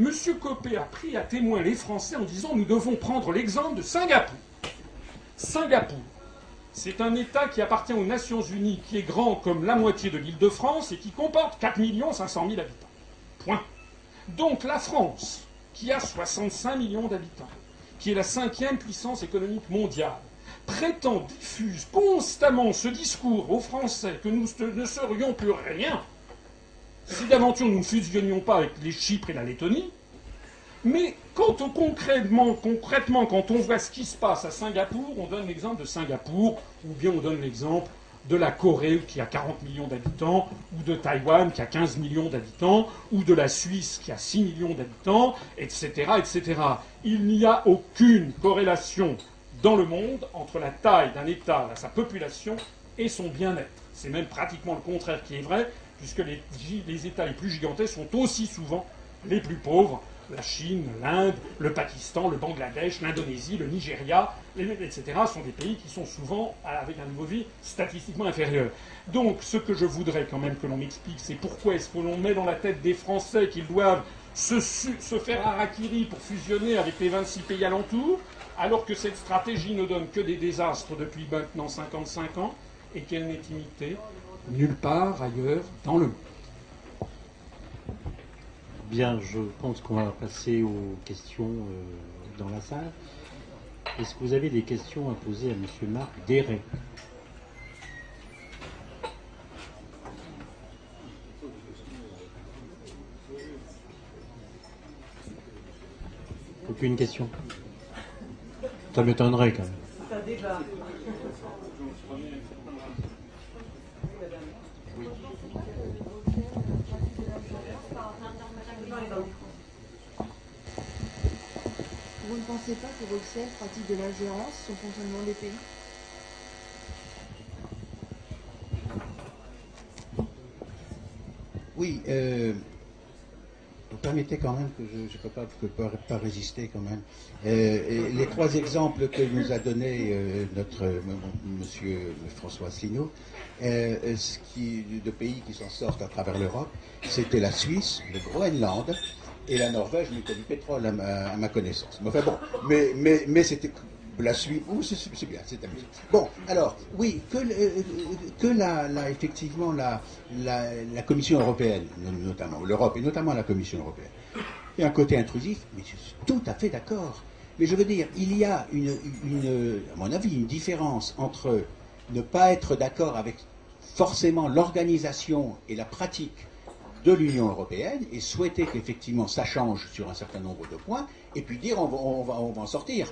M. Copé a pris à témoin les Français en disant nous devons prendre l'exemple de Singapour. Singapour, c'est un État qui appartient aux Nations Unies, qui est grand comme la moitié de l'île de France et qui comporte 4 500 000 habitants. Point. Donc la France, qui a 65 millions d'habitants, qui est la cinquième puissance économique mondiale, prétend, diffuse constamment ce discours aux Français que nous ne serions plus rien si d'aventure nous ne fusionnions pas avec les Chypres et la Lettonie, mais quand on, concrètement, concrètement, quand on voit ce qui se passe à Singapour, on donne l'exemple de Singapour, ou bien on donne l'exemple de la Corée qui a 40 millions d'habitants, ou de Taïwan qui a 15 millions d'habitants, ou de la Suisse qui a 6 millions d'habitants, etc.. Il n'y a aucune corrélation dans le monde entre la taille d'un État, sa population, et son bien-être. C'est même pratiquement le contraire qui est vrai, puisque les, les États les plus gigantesques sont aussi souvent les plus pauvres. La Chine, l'Inde, le Pakistan, le Bangladesh, l'Indonésie, le Nigeria, etc., sont des pays qui sont souvent avec un niveau de vie statistiquement inférieur. Donc, ce que je voudrais quand même que l'on m'explique, c'est pourquoi est-ce que l'on met dans la tête des Français qu'ils doivent se, faire harakiri pour fusionner avec les 26 pays alentours, alors que cette stratégie ne donne que des désastres depuis maintenant 55 ans et qu'elle n'est imitée nulle part ailleurs dans le monde? Bien, je pense qu'on va passer aux questions euh, dans la salle. Est-ce que vous avez des questions à poser à M. Marc Déret Aucune question? Ça m'étonnerait quand même. Pensez pas que Bruxelles pratique de l'ingérence sur le fonctionnement des pays Oui, euh, vous permettez quand même que je ne peux pas, résister quand même. Euh, les trois exemples que nous a donnés euh, notre monsieur François Asselineau, de pays qui s'en sortent à travers l'Europe, c'était la Suisse, le Groenland et la Norvège mettait du pétrole à ma, connaissance. Mais enfin bon, mais, mais, mais c'était la Suisse, c'est bien, c'est amusant. Bon, alors, oui, que, que la, effectivement la, la, Commission européenne, notamment, l'Europe, et notamment la Commission européenne, a un côté intrusif, mais je suis tout à fait d'accord. Mais je veux dire, il y a, une, une, à mon avis, une différence entre ne pas être d'accord avec forcément l'organisation et la pratique de l'Union européenne et souhaiter qu'effectivement ça change sur un certain nombre de points et puis dire on va, on va, on va en sortir.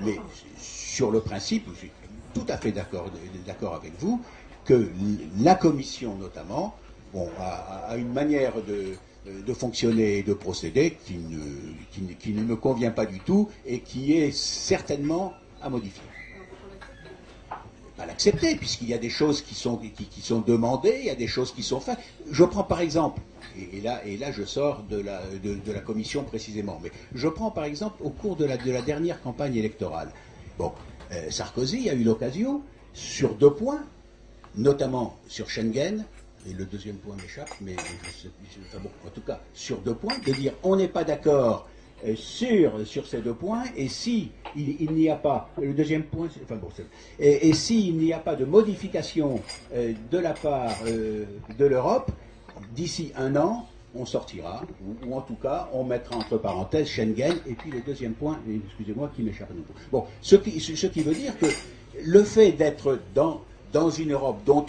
Mais sur le principe, je suis tout à fait d'accord avec vous que la Commission notamment a, une manière de, fonctionner et de procéder qui ne, qui, ne me convient pas du tout et qui est certainement à modifier l'accepter, puisqu'il y a des choses qui sont, qui, sont demandées, il y a des choses qui sont faites. Je prends par exemple, et, là, et là je sors de la, de, la commission précisément, mais je prends par exemple au cours de la, de la dernière campagne électorale. Bon, euh, Sarkozy a eu l'occasion, sur deux points, notamment sur Schengen, et le deuxième point m'échappe, mais bon, en tout cas, sur deux points, de dire on n'est pas d'accord euh, sur, sur ces deux points, et si il, n'y a pas, le deuxième point, enfin bon, et, s'il n'y a pas de modification euh, de la part euh, de l'Europe, d'ici un an, on sortira, ou, en tout cas, on mettra entre parenthèses Schengen, et puis le deuxième point, excusez-moi qui m'échappe. Bon, ce qui, veut dire que le fait d'être dans, une Europe dont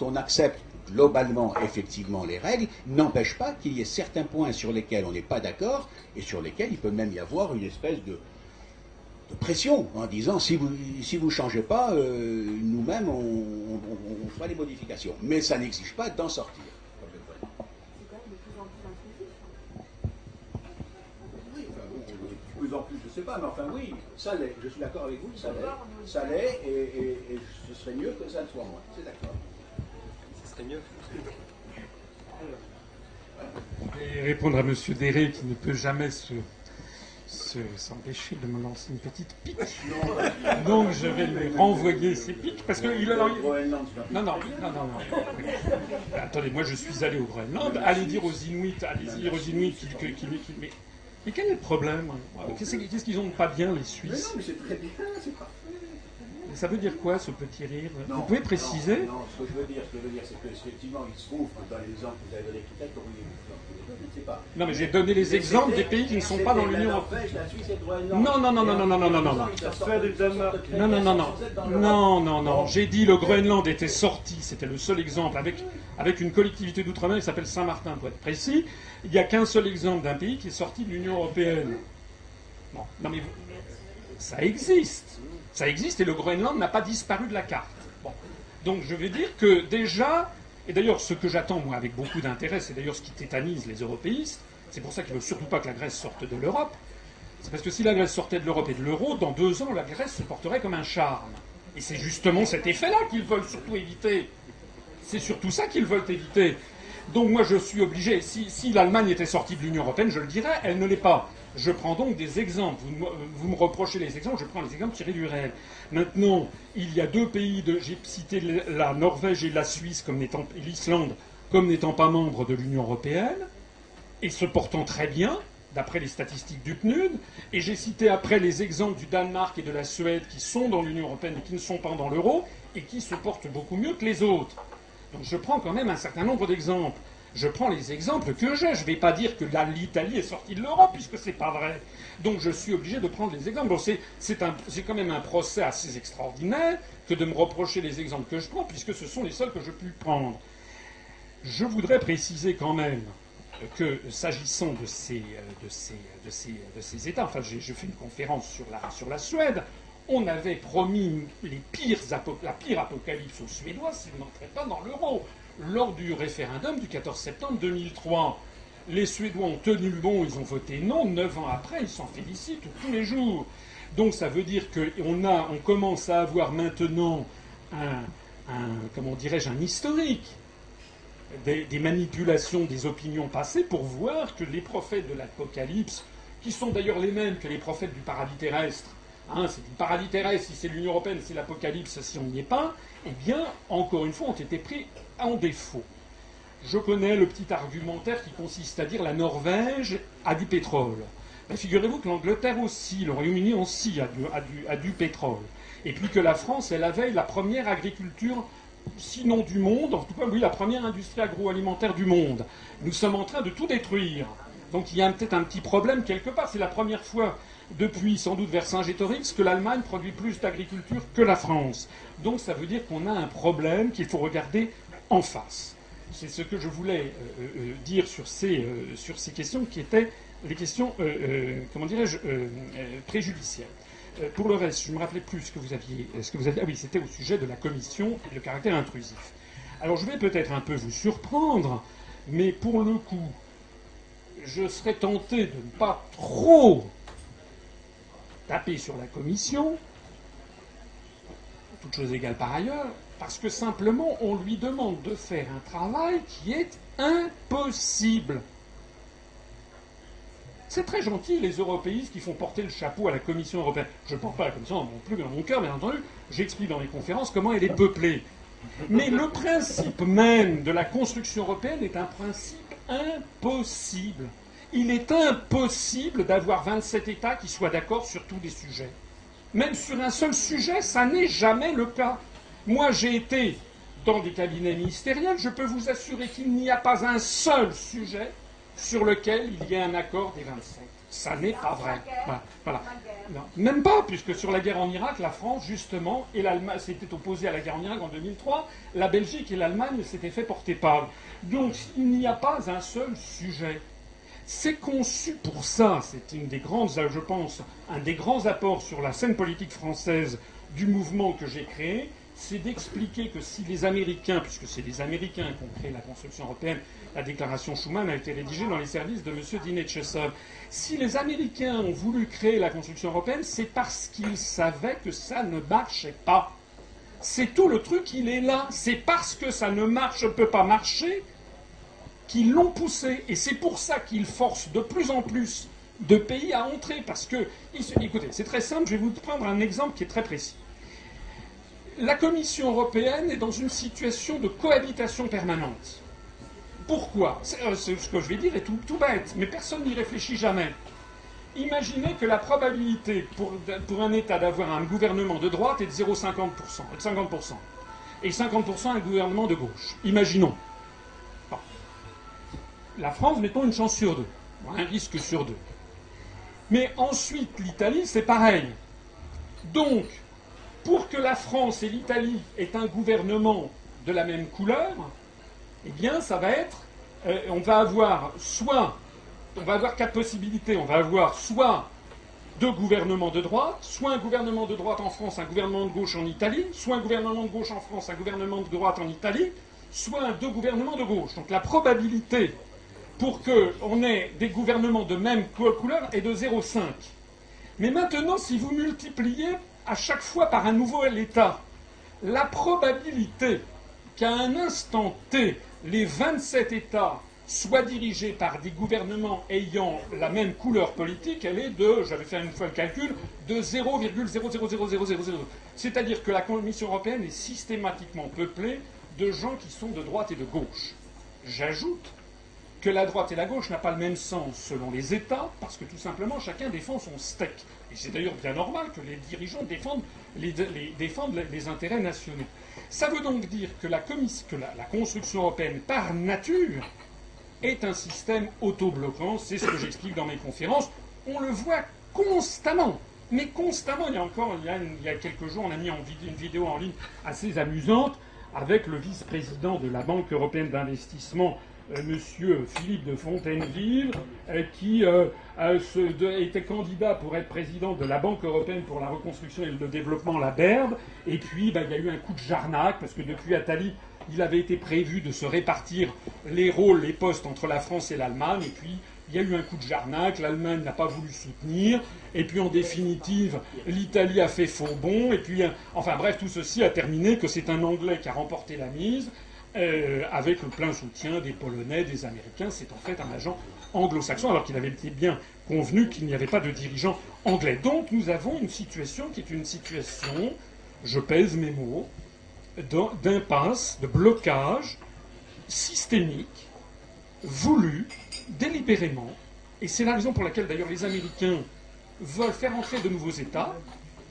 on, accepte globalement effectivement les règles, n'empêche pas qu'il y ait certains points sur lesquels on n'est pas d'accord et sur lesquels il peut même y avoir une espèce de, pression en disant si vous ne changez pas, euh, nous-mêmes on, fera des modifications. Mais ça n'exige pas d'en sortir. Oui, de plus en plus, je ne sais pas, mais enfin oui, ça l'est. Je suis d'accord avec vous, ça l'est. Ça l'est, et, et, ce serait mieux que ça ne soit moins. C'est d'accord mieux. Et répondre à M. Déré qui ne peut jamais se, s'empêcher de me lancer une petite pique. Donc je vais lui renvoyer ses piques parce qu'il a. Non, non, non, non, non. Attendez, moi je suis allé au Groenland. Allez dire aux Inuits, allez dire aux Inuits qu'ils. Mais, quel est le problème Qu'est-ce qu'ils ont pas bien, les Suisses mais non, mais c'est très bien, c'est parfait. Ça veut dire quoi ce petit rire? Vous pouvez préciser? non, ce que je veux dire, ce que je veux dire, c'est qu'effectivement, il se trouve que dans les exemples que vous avez donnés peut-être que pas. Non, mais j'ai donné les exemples des pays qui ne sont pas dans l'Union européenne. Non, non, non, non, non, non, non, non, non. Non, non, non, non. Non, non, non. J'ai dit le Groenland était sorti, c'était le seul exemple, avec, avec une collectivité d'outre-mer qui s'appelle Saint-Martin, pour être précis. Il n'y a qu'un seul exemple d'un pays qui est sorti de l'Union européenne. Bon, non, mais ça existe. Ça existe et le Groenland n'a pas disparu de la carte. Donc je vais dire que déjà, et d'ailleurs ce que j'attends moi avec beaucoup d'intérêt, c'est d'ailleurs ce qui tétanise les européistes, c'est pour ça qu'ils ne veulent surtout pas que la Grèce sorte de l'Europe, c'est parce que si la Grèce sortait de l'Europe et de l'euro, dans deux ans, la Grèce se porterait comme un charme. Et c'est justement cet effet-là qu'ils veulent surtout éviter. C'est surtout ça qu'ils veulent éviter. Donc moi je suis obligé, si, si l'Allemagne était sortie de l'Union européenne, je le dirais, elle ne l'est pas. Je prends donc des exemples. Vous me, reprochez les exemples, je prends les exemples tirés du réel. Maintenant, il y a deux pays, j'ai cité la Norvège et la Suisse n'étant, l'Islande comme n'étant pas membres de l'Union européenne, et se portant très bien, d'après les statistiques du PNUD, et j'ai cité après les exemples du Danemark et de la Suède qui sont dans l'Union européenne et qui ne sont pas dans l'euro, et qui se portent beaucoup mieux que les autres. Donc je prends quand même un certain nombre d'exemples. Je prends les exemples que j'ai. Je ne vais pas dire que l'Italie est sortie de l'Europe, puisque ce n'est pas vrai. Donc je suis obligé de prendre les exemples. c'est quand même un procès assez extraordinaire que de me reprocher les exemples que je prends, puisque ce sont les seuls que je puis prendre. Je voudrais préciser quand même que s'agissant de ces, États, enfin j'ai fait une conférence sur la, sur la Suède, on avait promis les pires la pire apocalypse aux Suédois s'ils n'entraient pas dans l'euro. Lors du référendum du 14 septembre 2003, les Suédois ont tenu le bon, ils ont voté non. Neuf ans après, ils s'en félicitent tous les jours. Donc ça veut dire qu'on on commence à avoir maintenant un, comment dirais-je, un historique des, des, manipulations des opinions passées pour voir que les prophètes de l'Apocalypse, qui sont d'ailleurs les mêmes que les prophètes du paradis terrestre, Hein, c'est du paradis terrestre, si c'est l'Union européenne, c'est l'Apocalypse, si on n'y est pas, eh bien, encore une fois, ont été pris en défaut. Je connais le petit argumentaire qui consiste à dire la Norvège a du pétrole. Ben, figurez-vous que l'Angleterre aussi, le Royaume-Uni aussi a du, a, du, pétrole. Et puis que la France, elle avait la première agriculture, sinon du monde, en tout cas, oui, la première industrie agroalimentaire du monde. Nous sommes en train de tout détruire. Donc il y a peut-être un petit problème quelque part. C'est la première fois depuis sans doute Vercingétorix que l'Allemagne produit plus d'agriculture que la France. Donc ça veut dire qu'on a un problème qu'il faut regarder en face. C'est ce que je voulais euh, euh, dire sur ces, euh, questions qui étaient les questions, comment dirais-je, préjudicielles. pour le reste, je ne me rappelais plus ce que vous aviez. Ce que vous aviez ah oui, c'était au sujet de la commission et le caractère intrusif. Alors je vais peut-être un peu vous surprendre, mais pour le coup, je serais tenté de ne pas trop taper sur la commission, toute chose égale par ailleurs, parce que simplement on lui demande de faire un travail qui est impossible. C'est très gentil les européistes qui font porter le chapeau à la Commission européenne. Je ne porte pas la Commission non plus dans mon cœur, bien entendu. J'explique dans les conférences comment elle est peuplée. Mais le principe même de la construction européenne est un principe impossible il est impossible d'avoir 27 États qui soient d'accord sur tous les sujets. Même sur un seul sujet, ça n'est jamais le cas. Moi, j'ai été dans des cabinets ministériels, je peux vous assurer qu'il n'y a pas un seul sujet sur lequel il y ait un accord des 27. Ça n'est pas vrai. Voilà. même pas, puisque sur la guerre en Irak, la France, justement, et l'Allemagne s'était opposée à la guerre en Irak en 2003, la Belgique et l'Allemagne s'étaient fait porter par. Donc, il n'y a pas un seul sujet. C'est conçu pour ça. C'est une des grandes, je pense, un des grands apports sur la scène politique française du mouvement que j'ai créé, c'est d'expliquer que si les Américains, puisque c'est les Américains qui ont créé la construction européenne, la déclaration Schuman a été rédigée dans les services de M. Dinet Si les Américains ont voulu créer la construction européenne, c'est parce qu'ils savaient que ça ne marchait pas. C'est tout le truc, il est là. C'est parce que ça ne marche, peut pas marcher, qui l'ont poussé. Et c'est pour ça qu'ils forcent de plus en plus de pays à entrer. Parce que, écoutez, c'est très simple, je vais vous prendre un exemple qui est très précis. La Commission européenne est dans une situation de cohabitation permanente. Pourquoi euh, Ce que je vais dire est tout, bête, mais personne n'y réfléchit jamais. Imaginez que la probabilité pour, pour un État d'avoir un gouvernement de droite est de 0,50%, 50%, et 50% un gouvernement de gauche. Imaginons la France, mettons une chance sur deux, un risque sur deux. Mais ensuite, l'Italie, c'est pareil. Donc, pour que la France et l'Italie aient un gouvernement de la même couleur, eh bien, ça va être, euh, on va avoir soit, on va avoir quatre possibilités. On va avoir soit deux gouvernements de droite, soit un gouvernement de droite en France, un gouvernement de gauche en Italie, soit un gouvernement de gauche en France, un gouvernement de droite en Italie, soit deux gouvernements de gauche. Donc la probabilité pour qu'on ait des gouvernements de même couleur est de 0,5. Mais maintenant, si vous multipliez à chaque fois par un nouveau État, la probabilité qu'à un instant T, les 27 États soit dirigée par des gouvernements ayant la même couleur politique, elle est de, j'avais fait une fois le calcul, de 0,000000. C'est-à-dire que la Commission européenne est systématiquement peuplée de gens qui sont de droite et de gauche. J'ajoute que la droite et la gauche n'ont pas le même sens selon les États, parce que tout simplement chacun défend son steak. Et c'est d'ailleurs bien normal que les dirigeants défendent les, intérêts nationaux. Ça veut donc dire que la, construction européenne, par nature, est un système autobloquant. C'est ce que j'explique dans mes conférences. On le voit constamment. Mais constamment, il y a encore, il y a, quelques jours, on a mis une vidéo en ligne assez amusante avec le vice-président de la Banque européenne d'investissement, Monsieur Philippe de Fontainevive, euh, qui euh, était candidat pour être président de la Banque européenne pour la reconstruction et le développement, la BERD. Et puis, bah, il y a eu un coup de jarnac, parce que depuis Attali, il avait été prévu de se répartir les rôles, les postes entre la France et l'Allemagne, et puis il y a eu un coup de jarnac, l'Allemagne n'a pas voulu soutenir, et puis en définitive, l'Italie a fait faux bon, et puis, enfin bref, tout ceci a terminé que c'est un Anglais qui a remporté la mise, euh, avec le plein soutien des Polonais, des Américains. C'est en fait un agent anglo-saxon, alors qu'il avait été bien convenu qu'il n'y avait pas de dirigeant anglais. Donc nous avons une situation qui est une situation, je pèse mes mots, d'impasse, de blocage systémique, voulu, délibérément, et c'est la raison pour laquelle d'ailleurs les Américains veulent faire entrer de nouveaux États,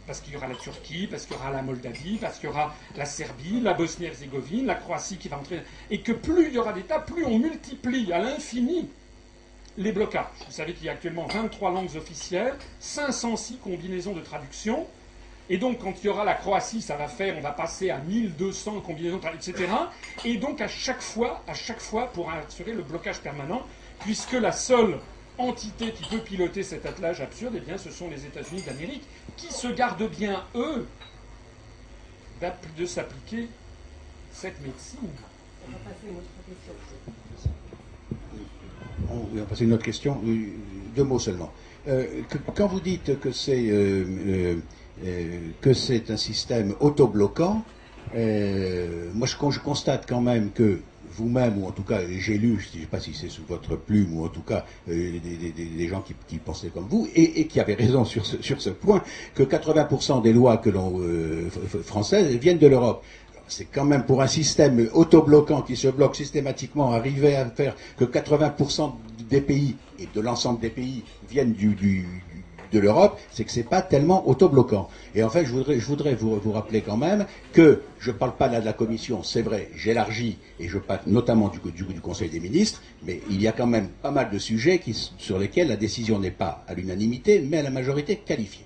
parce qu'il y aura la Turquie, parce qu'il y aura la Moldavie, parce qu'il y aura la Serbie, la Bosnie-Herzégovine, la Croatie qui va entrer, et que plus il y aura d'États, plus on multiplie à l'infini les blocages. Vous savez qu'il y a actuellement 23 langues officielles, 506 combinaisons de traduction, et donc, quand il y aura la Croatie, ça va faire, on va passer à 1200 combinaisons, etc. Et donc, à chaque fois, à chaque fois, pour assurer le blocage permanent, puisque la seule entité qui peut piloter cet attelage absurde, eh bien, ce sont les États-Unis d'Amérique, qui se gardent bien, eux, de s'appliquer cette médecine. On va passer à une autre question. On va passer à une autre question. Deux mots seulement. Euh, quand vous dites que c'est euh, euh, euh, que c'est un système autobloquant, euh, moi je, je, constate quand même que vous-même, ou en tout cas j'ai lu, je ne sais pas si c'est sous votre plume, ou en tout cas euh, des, gens qui, pensaient comme vous, et, qui avaient raison sur ce, sur ce point, que 80% des lois que l'on françaises viennent de l'Europe. C'est quand même pour un système autobloquant qui se bloque systématiquement, arriver à faire que 80% des pays et de l'ensemble des pays viennent du, de l'Europe, c'est que c'est pas tellement autobloquant. Et en fait, je voudrais, je voudrais vous, vous rappeler quand même que je ne parle pas là de la Commission, c'est vrai, j'élargis et je parle notamment du, Conseil des ministres, mais il y a quand même pas mal de sujets sur lesquels la décision n'est pas à l'unanimité, mais à la majorité qualifiée.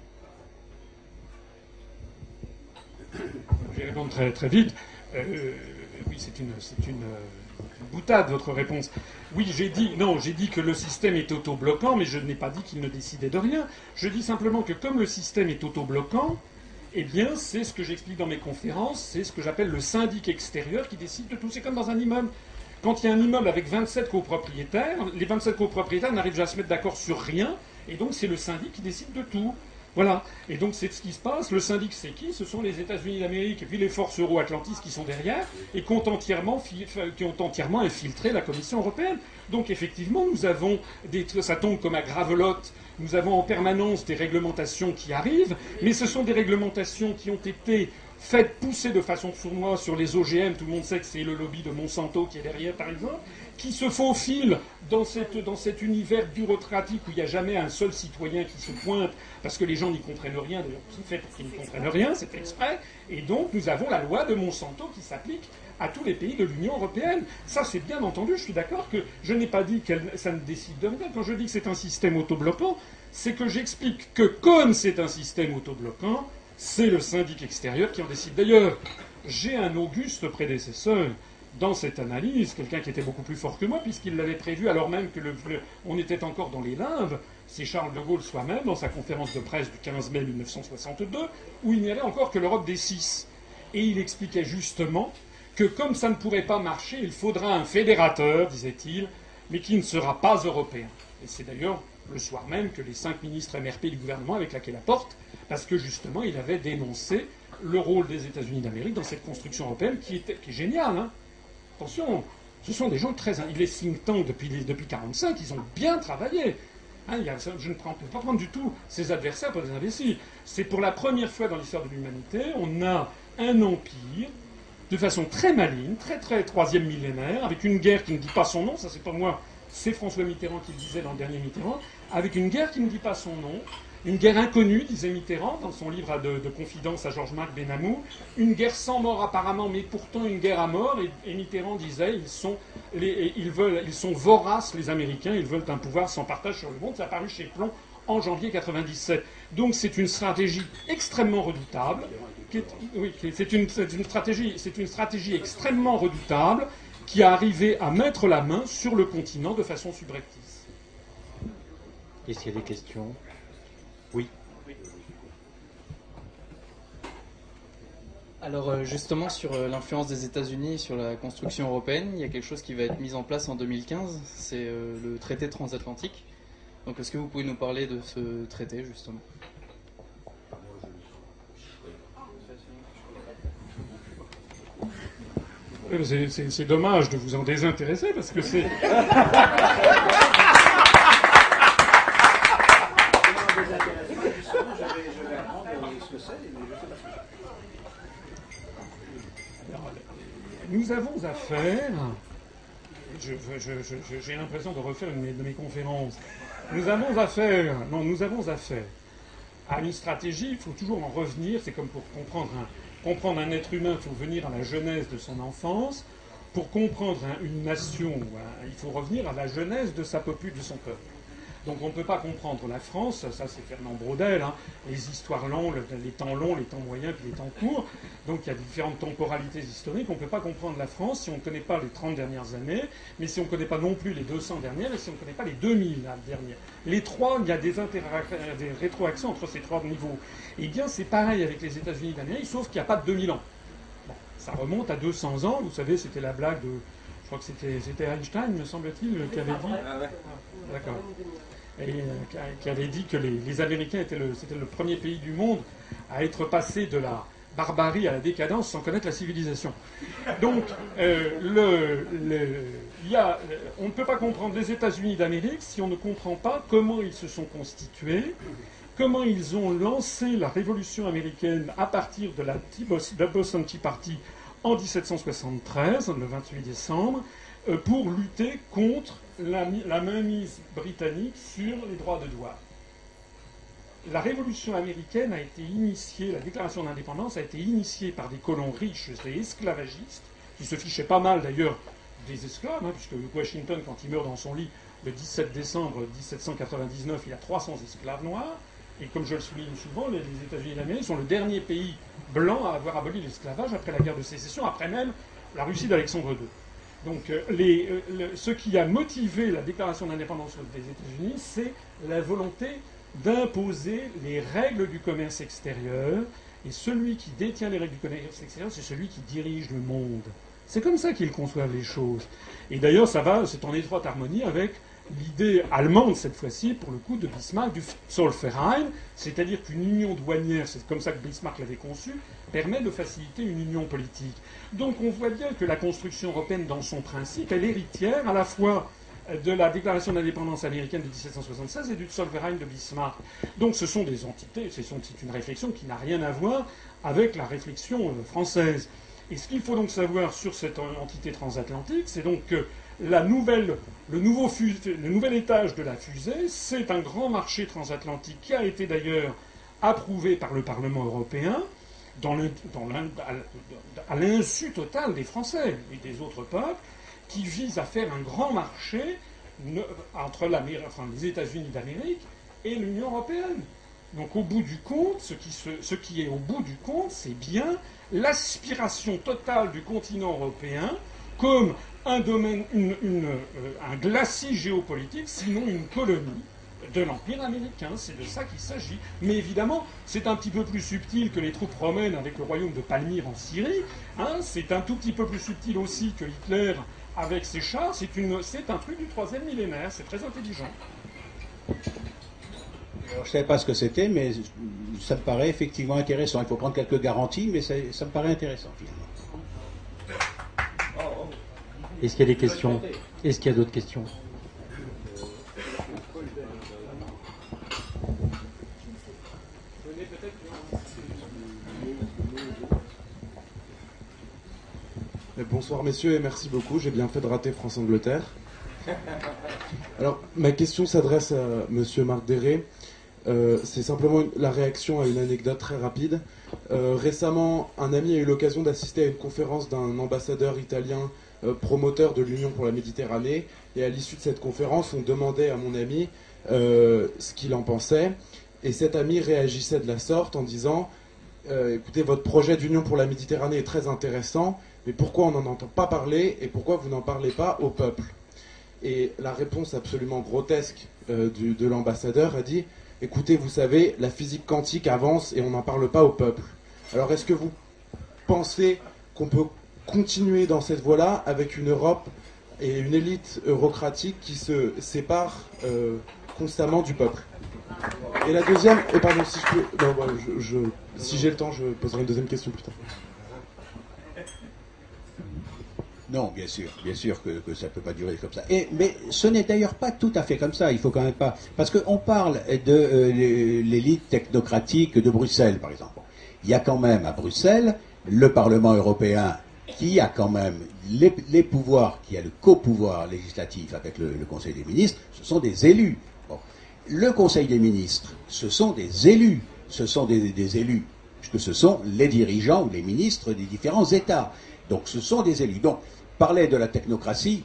Je vais répondre très, très vite. Euh, oui, c'est une, une boutade votre réponse. Oui, j'ai dit non, j'ai dit que le système est autobloquant, mais je n'ai pas dit qu'il ne décidait de rien. Je dis simplement que comme le système est autobloquant, eh bien, c'est ce que j'explique dans mes conférences, c'est ce que j'appelle le syndic extérieur qui décide de tout. C'est comme dans un immeuble. Quand il y a un immeuble avec 27 copropriétaires, les 27 copropriétaires n'arrivent jamais à se mettre d'accord sur rien, et donc c'est le syndic qui décide de tout. Voilà. Et donc c'est ce qui se passe. Le syndic, c'est qui? Ce sont les États-Unis d'Amérique et puis les forces euro-atlantistes qui sont derrière et qui ont, entièrement, infiltré la Commission européenne. Donc effectivement, nous avons des, ça tombe comme à gravelotte. Nous avons en permanence des réglementations qui arrivent, mais ce sont des réglementations qui ont été faites pousser de façon sournoise sur les OGM. Tout le monde sait que c'est le lobby de Monsanto qui est derrière, par exemple qui se faufile dans, dans cet univers bureaucratique où il n'y a jamais un seul citoyen qui se pointe, parce que les gens n'y comprennent rien, d'ailleurs, qui fait pour qu'ils ne comprennent rien, c'est exprès, et donc nous avons la loi de Monsanto qui s'applique à tous les pays de l'Union européenne. Ça, c'est bien entendu, je suis d'accord que je n'ai pas dit que ça ne décide de rien. Quand je dis que c'est un système autobloquant, c'est que j'explique que comme c'est un système autobloquant, c'est le syndic extérieur qui en décide. D'ailleurs, j'ai un auguste prédécesseur dans cette analyse, quelqu'un qui était beaucoup plus fort que moi, puisqu'il l'avait prévu alors même que le, on était encore dans les limbes, c'est Charles de Gaulle soi-même, dans sa conférence de presse du 15 mai 1962, où il n'y avait encore que l'Europe des six. Et il expliquait justement que comme ça ne pourrait pas marcher, il faudra un fédérateur, disait-il, mais qui ne sera pas européen. Et c'est d'ailleurs le soir même que les cinq ministres MRP du gouvernement avaient claqué la porte, parce que justement il avait dénoncé le rôle des États-Unis d'Amérique dans cette construction européenne qui, était, qui est géniale. Hein Attention, Ce sont des gens très. Les think tanks, depuis 1945, ils ont bien travaillé. Hein, je ne peux pas prendre du tout ses adversaires pour des imbéciles. C'est pour la première fois dans l'histoire de l'humanité, on a un empire de façon très maligne, très très troisième millénaire, avec une guerre qui ne dit pas son nom, ça c'est pas moi, c'est François Mitterrand qui le disait dans le dernier Mitterrand, avec une guerre qui ne dit pas son nom, une guerre inconnue, disait Mitterrand dans son livre de, confidence à Georges-Marc Benamou, une guerre sans mort apparemment, mais pourtant une guerre à mort, et, Mitterrand disait ils sont, voraces les Américains, ils veulent un pouvoir sans partage sur le monde, ça a paru chez Plomb en janvier 97. Donc c'est une stratégie extrêmement redoutable, une, stratégie, c'est une stratégie extrêmement redoutable qui a arrivé à mettre la main sur le continent de façon subreptice. Est-ce qu'il y a des questions? Oui. Alors euh, justement sur euh, l'influence des États-Unis sur la construction européenne, il y a quelque chose qui va être mis en place en 2015, c'est euh, le traité transatlantique. Donc est-ce que vous pouvez nous parler de ce traité justement? C'est dommage de vous en désintéresser parce que c'est. nous avons affaire. J'ai l'impression de refaire une de mes conférences. Nous avons affaire. Non, nous avons affaire à une stratégie. Il faut toujours en revenir. C'est comme pour comprendre un comprendre un être humain, il faut venir à la jeunesse de son enfance. Pour comprendre une nation, il faut revenir à la jeunesse de sa popule, de son peuple. Donc on ne peut pas comprendre la France, ça c'est Fernand Braudel, hein, les histoires longues, les temps longs, les temps moyens, puis les temps courts. Donc il y a différentes temporalités historiques. On ne peut pas comprendre la France si on ne connaît pas les 30 dernières années, mais si on ne connaît pas non plus les 200 dernières, et si on ne connaît pas les 2000 dernières. Les trois, il y a des, des rétroactions entre ces trois niveaux. Eh bien c'est pareil avec les États-Unis d'Amérique, sauf qu'il n'y a pas de 2000 ans. ça remonte à 200 ans. Vous savez, c'était la blague de je crois que c'était Einstein, me semble-t-il, qui avait dit. Ah D'accord et, euh, qui avait dit que les, Américains étaient le, c'était le premier pays du monde à être passé de la barbarie à la décadence sans connaître la civilisation. Donc, euh, on ne peut pas comprendre les États-Unis d'Amérique si on ne comprend pas comment ils se sont constitués, comment ils ont lancé la révolution américaine à partir de la, Boston Tea Party en 1773, le 28 décembre, euh, pour lutter contre la, mainmise britannique sur les droits de douane. La révolution américaine a été initiée, la déclaration d'indépendance a été initiée par des colons riches et esclavagistes, qui se fichaient pas mal d'ailleurs des esclaves, hein, puisque Washington, quand il meurt dans son lit le 17 décembre 1799, il a 300 esclaves noirs. Et comme je le souligne souvent, les, États-Unis d'Amérique sont le dernier pays blanc à avoir aboli l'esclavage après la guerre de sécession, après même la Russie d'Alexandre II. Donc, euh, euh, ce qui a motivé la déclaration d'indépendance des États-Unis, c'est la volonté d'imposer les règles du commerce extérieur. Et celui qui détient les règles du commerce extérieur, c'est celui qui dirige le monde. C'est comme ça qu'ils conçoivent les choses. Et d'ailleurs, ça va, c'est en étroite harmonie avec l'idée allemande, cette fois-ci, pour le coup, de Bismarck, du Zollverein, c'est-à-dire qu'une union douanière, c'est comme ça que Bismarck l'avait conçue, permet de faciliter une union politique. Donc on voit bien que la construction européenne, dans son principe, est l'héritière à la fois de la déclaration d'indépendance américaine de 1776 et du Zollverein de Bismarck. Donc ce sont des entités, c'est une réflexion qui n'a rien à voir avec la réflexion euh, française. Et ce qu'il faut donc savoir sur cette entité transatlantique, c'est donc que la nouvelle, le, nouveau le nouvel étage de la fusée, c'est un grand marché transatlantique qui a été d'ailleurs approuvé par le Parlement européen, à l'insu total des Français et des autres peuples, qui vise à faire un grand marché entre les États-Unis d'Amérique et l'Union européenne. Donc au bout du compte, ce qui, ce qui est au bout du compte, c'est bien l'aspiration totale du continent européen comme un domaine, euh, un glacis géopolitique, sinon une colonie de l'Empire américain. C'est de ça qu'il s'agit. Mais évidemment, c'est un petit peu plus subtil que les troupes romaines avec le royaume de Palmyre en Syrie. Hein. c'est un tout petit peu plus subtil aussi que Hitler avec ses chars. C'est, un truc du troisième millénaire. C'est très intelligent. je ne savais pas ce que c'était, mais ça me paraît effectivement intéressant. Il faut prendre quelques garanties, mais ça, ça me paraît intéressant finalement. Est-ce qu'il y a des questions Est-ce qu'il y a d'autres questions Bonsoir messieurs et merci beaucoup. J'ai bien fait de rater France-Angleterre. Alors ma question s'adresse à monsieur Marc Déré. Euh, c'est simplement la réaction à une anecdote très rapide. Euh, récemment, un ami a eu l'occasion d'assister à une conférence d'un ambassadeur italien promoteur de l'Union pour la Méditerranée. Et à l'issue de cette conférence, on demandait à mon ami ce qu'il en pensait. Et cet ami réagissait de la sorte en disant Écoutez, votre projet d'Union pour la Méditerranée est très intéressant, mais pourquoi on n'en entend pas parler et pourquoi vous n'en parlez pas au peuple? Et la réponse absolument grotesque de l'ambassadeur a dit écoutez, vous savez, la physique quantique avance et on n'en parle pas au peuple. Alors est-ce que vous pensez qu'on peut continuer dans cette voie-là avec une Europe et une élite eurocratique qui se séparent euh, constamment du peuple Et la deuxième, et pardon, si je peux, si j'ai le temps, je poserai une deuxième question plus tard. Non, bien sûr, bien sûr que, ça ne peut pas durer comme ça. Et, mais ce n'est d'ailleurs pas tout à fait comme ça, il faut quand même pas... Parce qu'on parle de euh, l'élite technocratique de Bruxelles, par exemple. Il y a quand même à Bruxelles le Parlement européen qui a quand même les, pouvoirs, qui a le copouvoir législatif avec le, Conseil des ministres, ce sont des élus. Le Conseil des ministres, ce sont des élus, ce sont des, élus, puisque ce sont les dirigeants ou les ministres des différents États. Donc ce sont des élus. Donc parlait de la technocratie,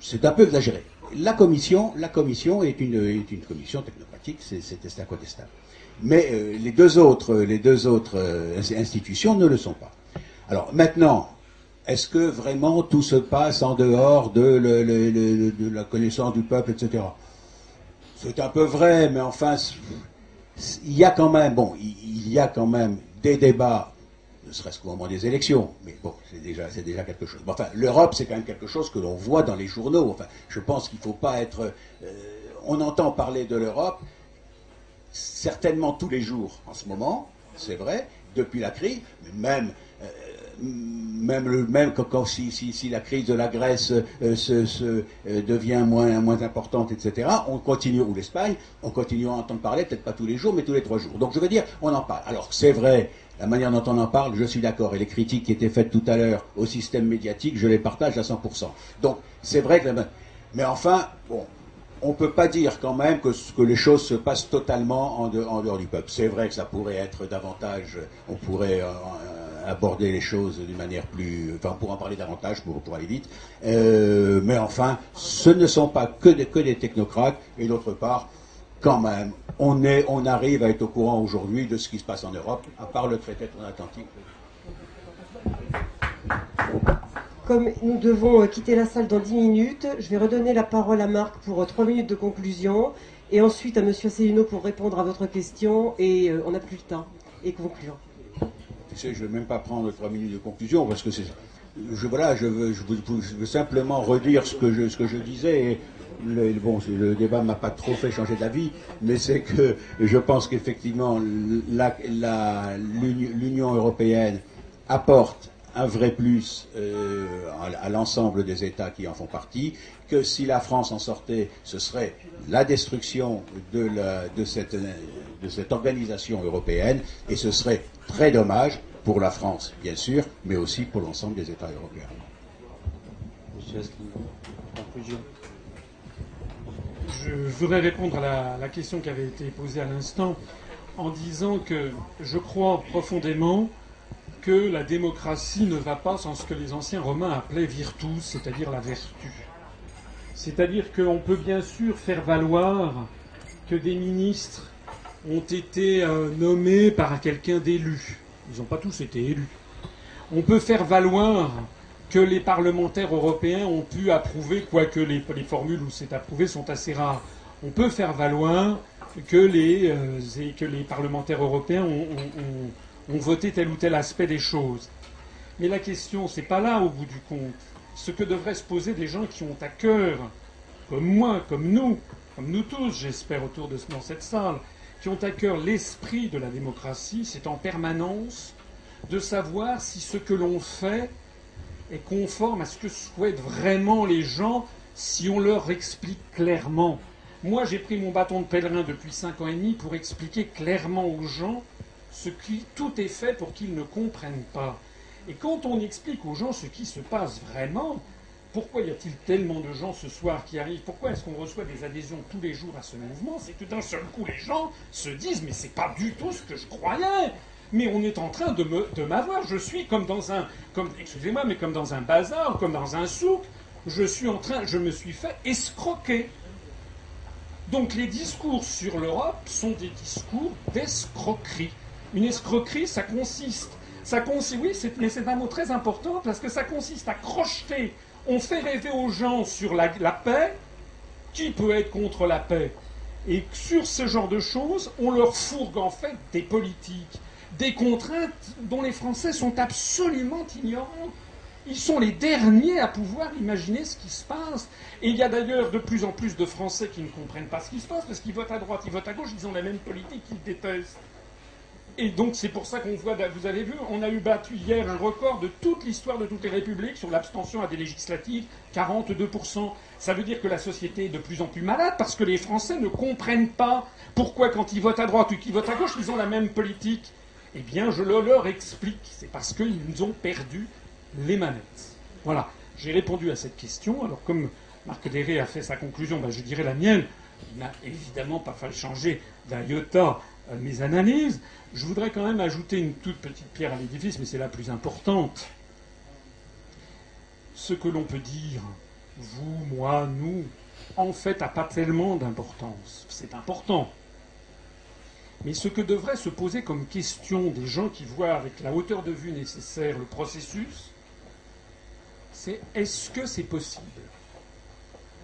c'est un peu exagéré. La commission, la commission est une, est une commission technocratique, c'est incontestable. Mais euh, les deux autres, les deux autres euh, institutions ne le sont pas. Alors maintenant, est-ce que vraiment tout se passe en dehors de, de la connaissance du peuple, etc. C'est un peu vrai, mais enfin, il y a quand même, bon, il y a quand même des débats ne serait-ce qu'au moment des élections. Mais bon, c'est déjà, c'est déjà quelque chose. enfin, l'Europe, c'est quand même quelque chose que l'on voit dans les journaux. Enfin, je pense qu'il ne faut pas être. Euh, on entend parler de l'Europe certainement tous les jours en ce moment, c'est vrai, depuis la crise, mais même. Euh, même, même quand, si, si, la crise de la Grèce euh, se, devient moins, moins importante, etc., on continue, ou l'Espagne, on continue à entendre parler, peut-être pas tous les jours, mais tous les trois jours. Donc je veux dire, on en parle. Alors c'est vrai, la manière dont on en parle, je suis d'accord. Et les critiques qui étaient faites tout à l'heure au système médiatique, je les partage à 100%. Donc, c'est vrai que... Mais enfin, bon, on ne peut pas dire quand même que, que, les choses se passent totalement en, dehors du peuple. C'est vrai que ça pourrait être davantage... On pourrait... Euh, euh, aborder les choses d'une manière plus... Enfin, pourrait en parler davantage pour, pour aller vite. Euh, mais enfin, ce ne sont pas que des, que des technocrates. Et d'autre part, quand même, on, est, on arrive à être au courant aujourd'hui de ce qui se passe en Europe, à part le traité transatlantique. Comme nous devons quitter la salle dans 10 minutes, je vais redonner la parole à Marc pour 3 euh, minutes de conclusion et ensuite à M. Asselineau pour répondre à votre question et euh, on n'a plus le temps et conclure. Je ne vais même pas prendre 3 minutes de conclusion parce que c'est. Je, voilà, je veux, simplement redire ce que je, disais et le, bon, le débat m'a pas trop fait changer d'avis, mais c'est que je pense qu'effectivement l'Union européenne apporte un vrai plus euh, à, l'ensemble des États qui en font partie, que si la France en sortait, ce serait la destruction de, de, cette, de cette organisation européenne, et ce serait très dommage pour la France, bien sûr, mais aussi pour l'ensemble des États européens. je voudrais répondre à la, question qui avait été posée à l'instant en disant que je crois profondément que la démocratie ne va pas sans ce que les anciens romains appelaient virtus, c'est-à-dire la vertu. C'est-à-dire qu'on peut bien sûr faire valoir que des ministres ont été euh, nommés par quelqu'un d'élu. Ils n'ont pas tous été élus. On peut faire valoir que les parlementaires européens ont pu approuver, quoique les, les formules où c'est approuvé sont assez rares. On peut faire valoir que les, euh, parlementaires européens ont, voté tel ou tel aspect des choses. Mais la question, c'est pas là au bout du compte. Ce que devraient se poser des gens qui ont à cœur, comme moi, comme nous, comme nous tous, j'espère, autour de dans cette salle, qui ont à cœur l'esprit de la démocratie, c'est en permanence de savoir si ce que l'on fait est conforme à ce que souhaitent vraiment les gens si on leur explique clairement. Moi, j'ai pris mon bâton de pèlerin depuis cinq ans et demi pour expliquer clairement aux gens ce qui tout est fait pour qu'ils ne comprennent pas. Et quand on explique aux gens ce qui se passe vraiment, pourquoi y a-t-il tellement de gens ce soir qui arrivent? Pourquoi est-ce qu'on reçoit des adhésions tous les jours à ce mouvement? C'est que d'un seul coup, les gens se disent Mais c'est pas du tout ce que je croyais mais on est en train de, m'avoir. Je suis comme dans un, excusez-moi, mais comme dans un bazar, comme dans un souk. Je suis en train, je me suis fait escroquer. Donc les discours sur l'Europe sont des discours d'escroquerie. Une escroquerie, ça consiste, ça consiste, oui, mais c'est un mot très important parce que ça consiste à crocheter. On fait rêver aux gens sur la, paix. Qui peut être contre la paix? Et sur ce genre de choses, on leur fourgue en fait des politiques des contraintes dont les Français sont absolument ignorants. Ils sont les derniers à pouvoir imaginer ce qui se passe. Et il y a d'ailleurs de plus en plus de Français qui ne comprennent pas ce qui se passe, parce qu'ils votent à droite, ils votent à gauche, ils ont la même politique qu'ils détestent. Et donc c'est pour ça qu'on voit, vous avez vu, on a eu battu hier un record de toute l'histoire de toutes les républiques sur l'abstention à des législatives, 42%. Ça veut dire que la société est de plus en plus malade parce que les Français ne comprennent pas pourquoi quand ils votent à droite ou qu'ils votent à gauche, ils ont la même politique. Eh bien, je le leur explique. C'est parce qu'ils nous ont perdu les manettes. Voilà. J'ai répondu à cette question. Alors, comme Marc Déré a fait sa conclusion, ben, je dirais la mienne. Il n'a évidemment pas fallu changer d'un iota mes analyses. Je voudrais quand même ajouter une toute petite pierre à l'édifice, mais c'est la plus importante. Ce que l'on peut dire, vous, moi, nous, en fait, n'a pas tellement d'importance. C'est important. Mais ce que devrait se poser comme question des gens qui voient avec la hauteur de vue nécessaire le processus, c'est est-ce que c'est possible?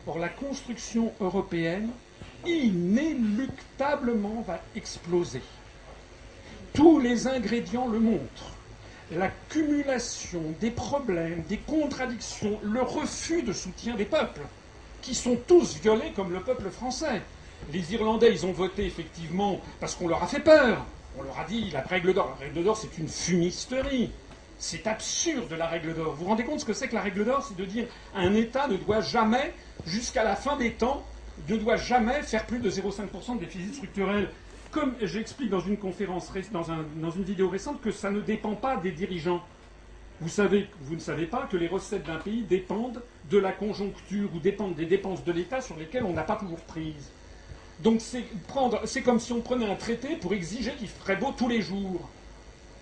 Or, la construction européenne, inéluctablement, va exploser. Tous les ingrédients le montrent. La cumulation des problèmes, des contradictions, le refus de soutien des peuples, qui sont tous violés comme le peuple français. Les Irlandais, ils ont voté effectivement parce qu'on leur a fait peur. On leur a dit la règle d'or. La règle d'or, c'est une fumisterie. C'est absurde la règle d'or. Vous vous rendez compte ce que c'est que la règle d'or? C'est de dire un État ne doit jamais, jusqu'à la fin des temps, ne doit jamais faire plus de 0,5% de déficit structurel. Comme j'explique dans une conférence, dans, une vidéo récente, que ça ne dépend pas des dirigeants. Vous, savez, vous ne savez pas que les recettes d'un pays dépendent de la conjoncture ou dépendent des dépenses de l'État sur lesquelles on n'a pas toujours prise. Donc c'est comme si on prenait un traité pour exiger qu'il ferait beau tous les jours.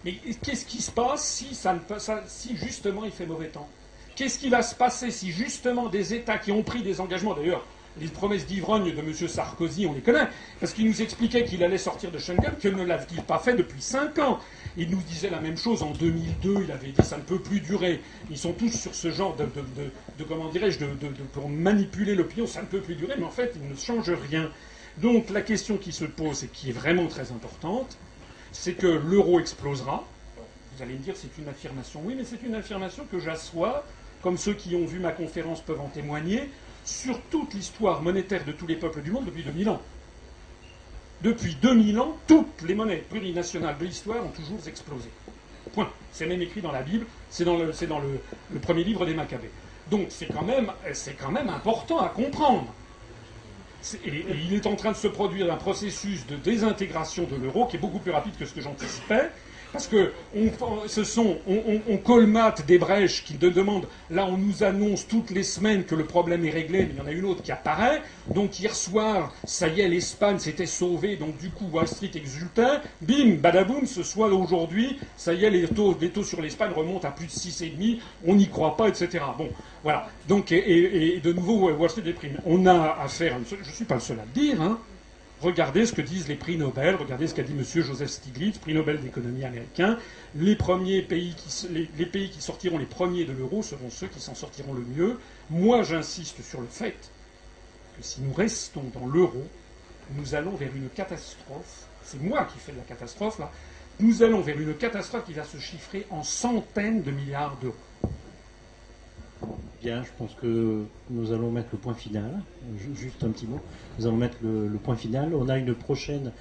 Mais qu'est-ce qui se passe si, ça si justement il fait mauvais temps? Qu'est-ce qui va se passer si justement des États qui ont pris des engagements, d'ailleurs, les promesses d'ivrogne de M. Sarkozy, on les connaît, parce qu'il nous expliquait qu'il allait sortir de Schengen, que ne l'a-t-il pas fait depuis cinq ans Il nous disait la même chose en 2002, il avait dit ça ne peut plus durer. Ils sont tous sur ce genre de, de comment dirais-je, pour manipuler l'opinion, ça ne peut plus durer, mais en fait, il ne change rien. Donc la question qui se pose et qui est vraiment très importante, c'est que l'euro explosera. Vous allez me dire c'est une affirmation. Oui, mais c'est une affirmation que j'assois, comme ceux qui ont vu ma conférence peuvent en témoigner, sur toute l'histoire monétaire de tous les peuples du monde depuis 2000 ans. Depuis 2000 ans, toutes les monnaies plurinationales de l'histoire ont toujours explosé. Point. C'est même écrit dans la Bible, c'est dans, le, premier livre des Maccabées. Donc c'est quand, quand même important à comprendre. Il est en train de se produire un processus de désintégration de l'euro qui est beaucoup plus rapide que ce que j'anticipais. Parce que on, ce sont, on, colmate des brèches qui demandent. Là, on nous annonce toutes les semaines que le problème est réglé, mais il y en a une autre qui apparaît. Donc hier soir, ça y est, l'Espagne s'était sauvée. Donc du coup, Wall Street exultait. Bim, badaboum, ce soir aujourd'hui, ça y est, les taux, sur l'Espagne remontent à plus de 6,5. On n'y croit pas, etc. Bon, voilà. Donc et, de nouveau, Wall Street déprime. On a affaire. Je ne suis pas le seul à le dire. Hein, Regardez ce que disent les prix Nobel, regardez ce qu'a dit M. Joseph Stiglitz, prix Nobel d'économie américain. Les, premiers pays pays qui sortiront les premiers de l'euro seront ceux qui s'en sortiront le mieux. Moi, j'insiste sur le fait que si nous restons dans l'euro, nous allons vers une catastrophe. C'est moi qui fais de la catastrophe là. Nous allons vers une catastrophe qui va se chiffrer en centaines de milliards d'euros. Bien, je pense que nous allons mettre le point final. Juste un petit mot. Nous allons mettre le, point final. On a une prochaine,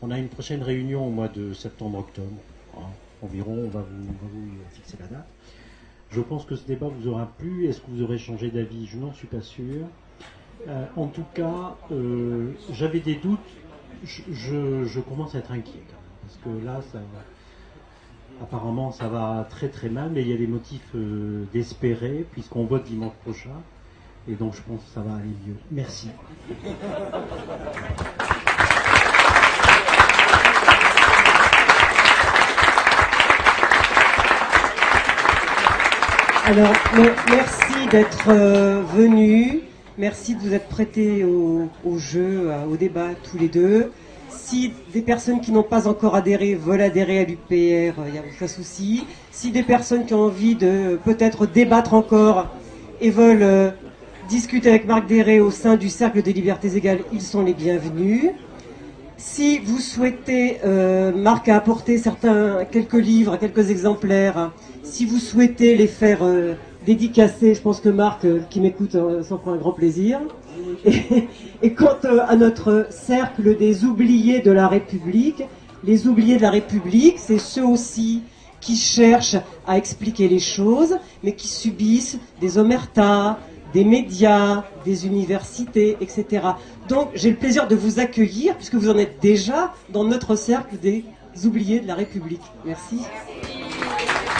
on a une prochaine réunion au mois de septembre-octobre. Hein, environ, on va vous, fixer la date. Je pense que ce débat vous aura plu. Est-ce que vous aurez changé d'avis? Je n'en suis pas sûr. Euh, en tout cas, euh, j'avais des doutes. Je, je, commence à être inquiet quand même, parce que là, ça, apparemment, ça va très très mal, mais il y a des motifs euh, d'espérer, puisqu'on vote dimanche prochain. Et donc, je pense que ça va aller mieux. Merci. Alors, merci d'être venu. Merci de vous être prêtés au, jeu, au débat tous les deux. Si des personnes qui n'ont pas encore adhéré veulent adhérer à l'UPR, il n'y a aucun souci. Si des personnes qui ont envie de peut-être débattre encore et veulent euh, discuter avec Marc Déré au sein du Cercle des Libertés Égales, ils sont les bienvenus. Si vous souhaitez, euh, Marc a apporté certains, quelques livres, quelques exemplaires. Si vous souhaitez les faire euh, dédicacé. Je pense que Marc, qui m'écoute, s'en prend un grand plaisir. Et, quant euh, à notre cercle des oubliés de la République, les oubliés de la République, c'est ceux aussi qui cherchent à expliquer les choses, mais qui subissent des omertas, des médias, des universités, etc. Donc j'ai le plaisir de vous accueillir, puisque vous en êtes déjà dans notre cercle des oubliés de la République. Merci. Merci.